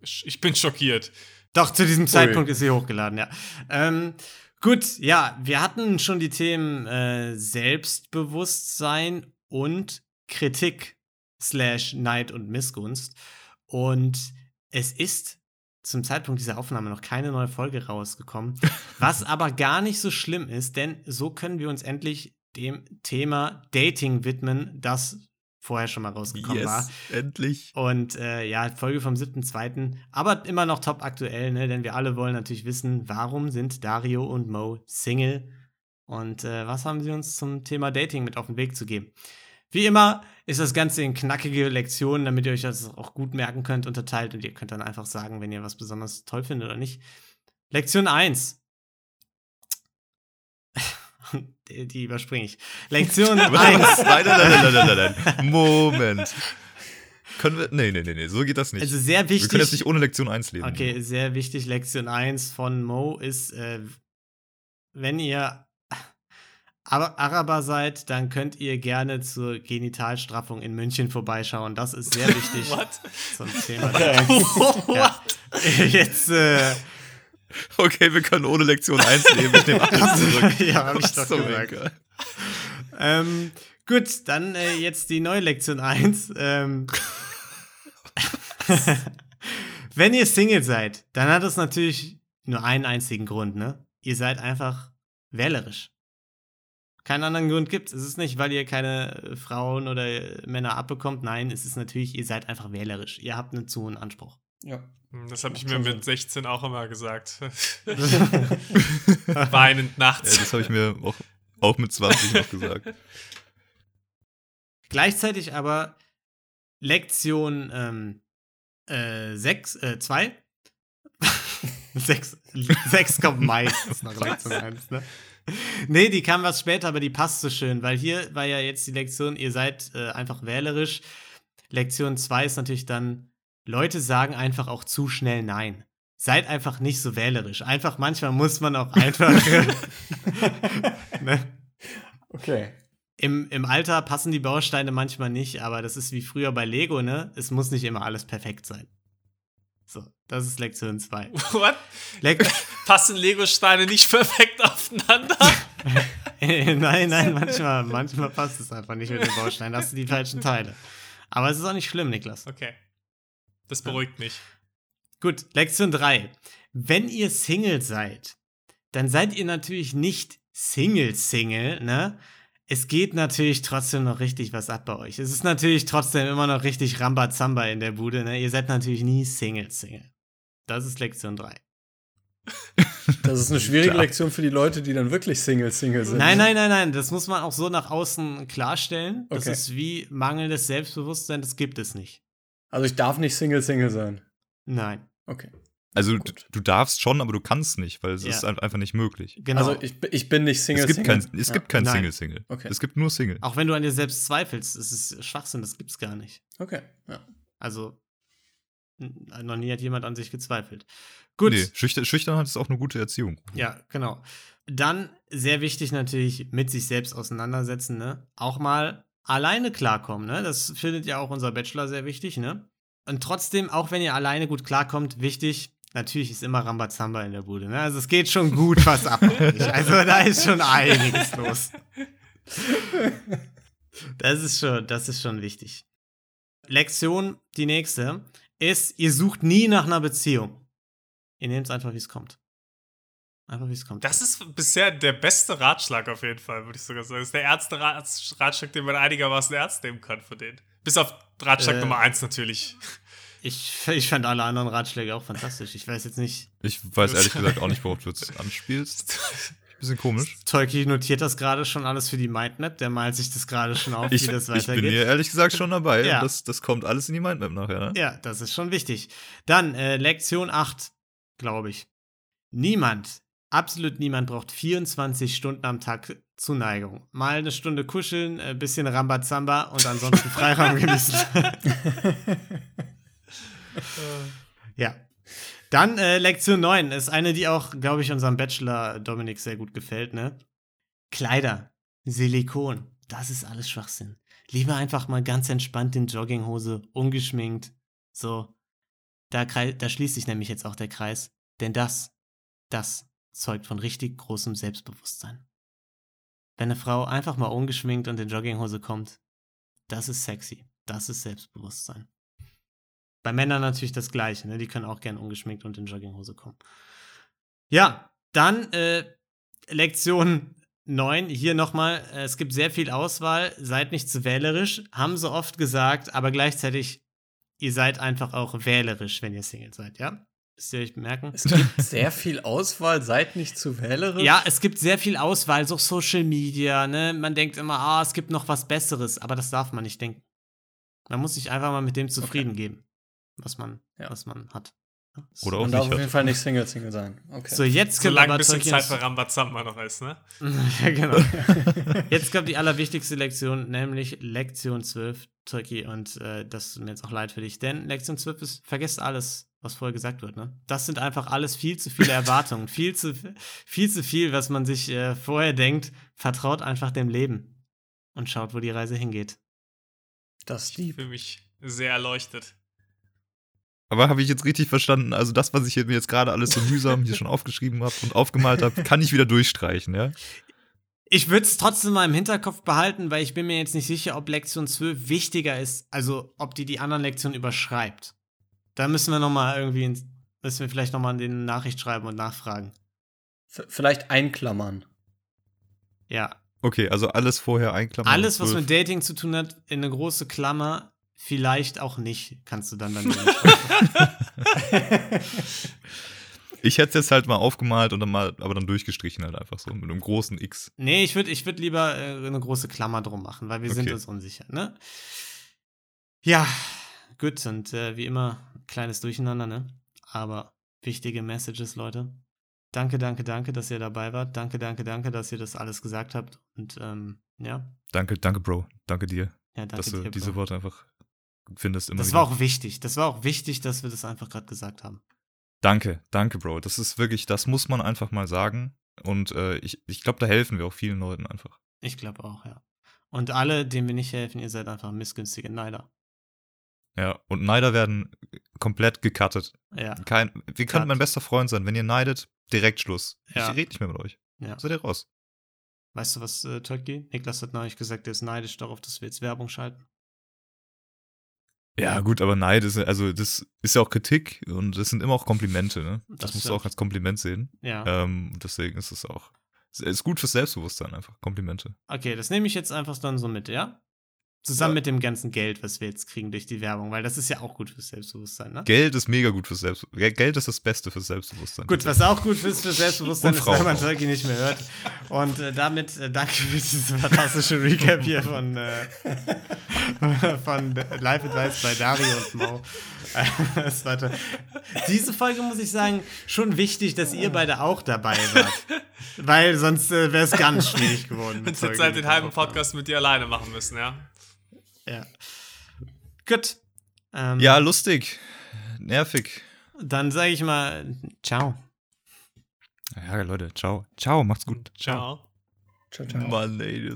Ich bin schockiert. Doch, zu diesem Zeitpunkt ist sie hochgeladen, ja. Ähm, gut, ja, wir hatten schon die Themen äh, Selbstbewusstsein und Kritik slash Neid und Missgunst. Und es ist zum Zeitpunkt dieser Aufnahme noch keine neue Folge rausgekommen, was aber gar nicht so schlimm ist, denn so können wir uns endlich dem Thema Dating widmen, das vorher schon mal rausgekommen war. endlich. Und äh, ja, Folge vom 7.2. Aber immer noch top aktuell, ne? Denn wir alle wollen natürlich wissen, warum sind Dario und Mo Single? Und äh, was haben sie uns zum Thema Dating mit auf den Weg zu geben? Wie immer ist das Ganze in knackige Lektionen, damit ihr euch das auch gut merken könnt, unterteilt und ihr könnt dann einfach sagen, wenn ihr was besonders toll findet oder nicht. Lektion 1. die, überspringe ich. Lektion 1. Nein, nein, nein, nein, nein, nein, nein. Moment. Können wir. Nee, nee, nee, nee, so geht das nicht. Also sehr wir wichtig. können jetzt nicht ohne Lektion 1 leben. Okay, sehr wichtig. Lektion 1 von Mo ist, äh, wenn ihr Ara- Araber seid, dann könnt ihr gerne zur Genitalstraffung in München vorbeischauen. Das ist sehr wichtig What? zum Thema. Oh, Ja. Jetzt, äh, Okay, wir können ohne Lektion 1 leben. Ich nehme alles zurück. ja, hab ich doch zum gesagt. Ähm, gut, dann äh, jetzt die neue Lektion 1. Ähm, wenn ihr Single seid, dann hat das natürlich nur einen einzigen Grund, ne? Ihr seid einfach wählerisch. Keinen anderen Grund gibt es. Es ist nicht, weil ihr keine äh, Frauen oder äh, Männer abbekommt. Nein, es ist natürlich, ihr seid einfach wählerisch. Ihr habt einen zu hohen Anspruch. Ja. Das habe ich mir mit 16 auch immer gesagt. Weinend Ja, nachts. das habe ich mir auch, auch mit 20 noch gesagt. Gleichzeitig aber Lektion äh, sechs, äh, zwei. sechs, sechs kommt meistens nach Lektion 1, ne? Nee, die kam was später, aber die passt so schön, weil hier war ja jetzt die Lektion, ihr seid äh, einfach wählerisch. Lektion 2 ist natürlich dann, Leute sagen einfach auch zu schnell Nein. Seid einfach nicht so wählerisch. Einfach manchmal muss man auch einfach. ne? Okay. Im, Im Alter passen die Bausteine manchmal nicht, aber das ist wie früher bei Lego, ne? Es muss nicht immer alles perfekt sein. So, das ist Lektion 2. What? Lek Passen Lego-Steine nicht perfekt aufeinander? nein, nein, manchmal, manchmal passt es einfach nicht mit den Bausteinen. Da hast du die falschen Teile. Aber es ist auch nicht schlimm, Niklas. Okay. Das beruhigt mich. Gut, Lektion 3. Wenn ihr Single seid, dann seid ihr natürlich nicht Single-Single, ne? Es geht natürlich trotzdem noch richtig was ab bei euch. Es ist natürlich trotzdem immer noch richtig Rambazamba in der Bude, ne? Ihr seid natürlich nie Single-Single. Das ist Lektion 3. Das ist eine schwierige Lektion für die Leute, die dann wirklich Single-Single sind. Nein, nein, nein, nein. Das muss man auch so nach außen klarstellen. Das Okay. ist wie mangelndes Selbstbewusstsein, das gibt es nicht. Also ich darf nicht Single-Single sein. Nein. Okay. Also du, du darfst schon, aber du kannst nicht, weil es Ja. ist ein- einfach nicht möglich. Genau. Also ich, ich bin nicht Es Single-Single. gibt kein, es Ja. gibt kein Nein. Single-Single. Okay. Es gibt nur Single. auch wenn du an dir selbst zweifelst, es ist Schwachsinn, das gibt's gar nicht. Okay, ja. Also, noch nie hat jemand an sich gezweifelt. Gut. Nee, Schüchtern, Schüchternheit ist auch eine gute Erziehung. Ja, genau. Dann sehr wichtig natürlich mit sich selbst auseinandersetzen, ne? Auch mal alleine klarkommen, ne? Das findet ja auch unser Bachelor sehr wichtig, ne? Und trotzdem, auch wenn ihr alleine gut klarkommt, wichtig, natürlich ist immer Rambazamba in der Bude, ne? Also es geht schon gut was ab. also da ist schon einiges los. Das ist schon, das ist schon wichtig. Lektion, die nächste, ist, ihr sucht nie nach einer Beziehung. Ihr nehmt es einfach, wie es kommt. Einfach, wie es kommt. Das ist bisher der beste Ratschlag auf jeden Fall, würde ich sogar sagen. Das ist der erste Rats- Ratschlag, den man einigermaßen ernst nehmen kann von denen. Bis auf Ratschlag Äh. Nummer eins natürlich. Ich, ich fand alle anderen Ratschläge auch fantastisch. Ich weiß jetzt nicht. Ich weiß ehrlich gesagt auch nicht, worauf du jetzt anspielst. Bisschen komisch. Tolki notiert das gerade schon alles für die Mindmap. Der malt sich das gerade schon auf, Ich, wie das ich weitergeht. bin hier ehrlich gesagt schon dabei. Ja. Das, das kommt alles in die Mindmap nachher, ne? Ja, das ist schon wichtig. Dann äh, Lektion 8, glaube ich. Niemand, absolut niemand braucht 24 Stunden am Tag Zuneigung. Mal eine Stunde kuscheln, ein bisschen Rambazamba und ansonsten Freiraum genießen. ja. Dann äh, Lektion 9 ist eine, die auch, glaube ich, unserem Bachelor Dominik sehr gut gefällt, ne? Kleider, Silikon, das ist alles Schwachsinn. Lieber einfach mal ganz entspannt in Jogginghose, ungeschminkt. So, da, da schließt sich nämlich jetzt auch der Kreis. Denn das, das zeugt von richtig großem Selbstbewusstsein. Wenn eine Frau einfach mal ungeschminkt und in Jogginghose kommt, das ist sexy. Das ist Selbstbewusstsein. Bei Männern natürlich das Gleiche, ne? Die können auch gern ungeschminkt und in Jogginghose kommen. Ja, dann äh, Lektion 9, hier nochmal, es gibt sehr viel Auswahl, seid nicht zu wählerisch, haben so oft gesagt, aber gleichzeitig, ihr seid einfach auch wählerisch, wenn ihr Single seid, ja? Müsst ihr euch bemerken? Es gibt sehr viel Auswahl, seid nicht zu wählerisch. Ja, es gibt sehr viel Auswahl, so Social Media, ne? Man denkt immer, ah, es gibt noch was Besseres, aber das darf man nicht denken. Man muss sich einfach mal mit dem zufrieden geben, was man, Ja. was man hat. Oder auch Man darf nicht. auf jeden Hat. Fall nicht Single-Single sein. Okay. So, jetzt kommt Solange ein bisschen Tolkien's- Zeit für Rambazamba noch ist, ne? ja, genau. Jetzt kommt die allerwichtigste Lektion, nämlich Lektion 12, Turkey. Und äh, das tut mir jetzt auch leid für dich, denn Lektion 12 ist, vergesst alles, was vorher gesagt wird. Ne? Das sind einfach alles viel zu viele Erwartungen. viel, zu, viel zu viel, was man sich äh, vorher denkt. Vertraut einfach dem Leben und schaut, wo die Reise hingeht. das ist fühle mich sehr erleuchtet. Aber habe ich jetzt richtig verstanden? Also das, was ich hier mir jetzt gerade alles so mühsam hier schon aufgeschrieben habe und aufgemalt habe, kann ich wieder durchstreichen, ja? Ich würde es trotzdem mal im Hinterkopf behalten, weil ich bin mir jetzt nicht sicher, ob Lektion 12 wichtiger ist, also ob die die anderen Lektionen überschreibt. Da müssen wir noch mal irgendwie, ins- müssen wir vielleicht noch mal in den Nachricht schreiben und nachfragen. V vielleicht einklammern. Ja, Okay, also alles vorher einklammern. alles, was 12. mit Dating zu tun hat, in eine große Klammer, vielleicht auch nicht, kannst du dann dann. Ich hätte es jetzt halt mal aufgemalt und dann mal, aber dann durchgestrichen halt einfach so mit einem großen X. Nee, ich würde ich würd lieber äh, eine große Klammer drum machen, weil wir sind Okay. uns unsicher, ne? Ja, gut. Und äh, wie immer, kleines Durcheinander, ne? Aber wichtige Messages, Leute. Danke, danke, danke, dass ihr dabei wart. Danke, danke, danke, dass ihr das alles gesagt habt. Und ähm, ja. Danke, danke, Bro. Danke dir, Ja, danke dass du dir, diese Bro. Worte einfach findest immer Das wieder. war auch wichtig. Das war auch wichtig, dass wir das einfach gerade gesagt haben. Danke, danke, Bro. Das ist wirklich, das muss man einfach mal sagen. Und äh, ich, ich glaube, da helfen wir auch vielen Leuten einfach. Ich glaube auch, ja. Und alle, denen wir nicht helfen, ihr seid einfach missgünstige Neider. Ja, und Neider werden komplett gecuttet. Ja, Kein, wir können mein bester Freund sein. Wenn ihr neidet, direkt Schluss. Ja. Ich rede nicht mehr mit euch. ja. Seid ihr raus. Weißt du was, äh, Turkey? Niklas hat neulich gesagt, er ist neidisch darauf, dass wir jetzt Werbung schalten. Ja, gut, aber Neid ist, also das ist ja auch Kritik und das sind immer auch Komplimente, ne? Das, Das musst du auch als Kompliment sehen. Ja. Ähm, deswegen ist es auch. Es ist gut fürs Selbstbewusstsein einfach. Komplimente. Okay, das nehme ich jetzt einfach dann so mit, ja? Zusammen Ja. mit dem ganzen Geld, was wir jetzt kriegen durch die Werbung, weil das ist ja auch gut fürs Selbstbewusstsein, ne? Geld ist mega gut fürs Selbstbewusstsein. Geld ist das Beste fürs Selbstbewusstsein. Gut, was auch gut ist für Selbstbewusstsein ist, wenn man. Turkey nicht mehr hört. Und äh, damit äh, danke für diese fantastische Recap hier von, äh, von Live Advice bei Dario und Mo. Diese Folge muss ich sagen, schon wichtig, dass ihr beide auch dabei wart. Weil sonst äh, wäre es ganz schwierig geworden. Jetzt hätte Turkey halt den halben. Podcast mit dir alleine machen müssen, ja. Ja. Gut. Ähm, Ja, lustig. Nervig. Dann sage ich mal, ciao. Ja, Leute, ciao. Ciao, macht's gut. Ciao. Ciao, ciao. Mann, ey.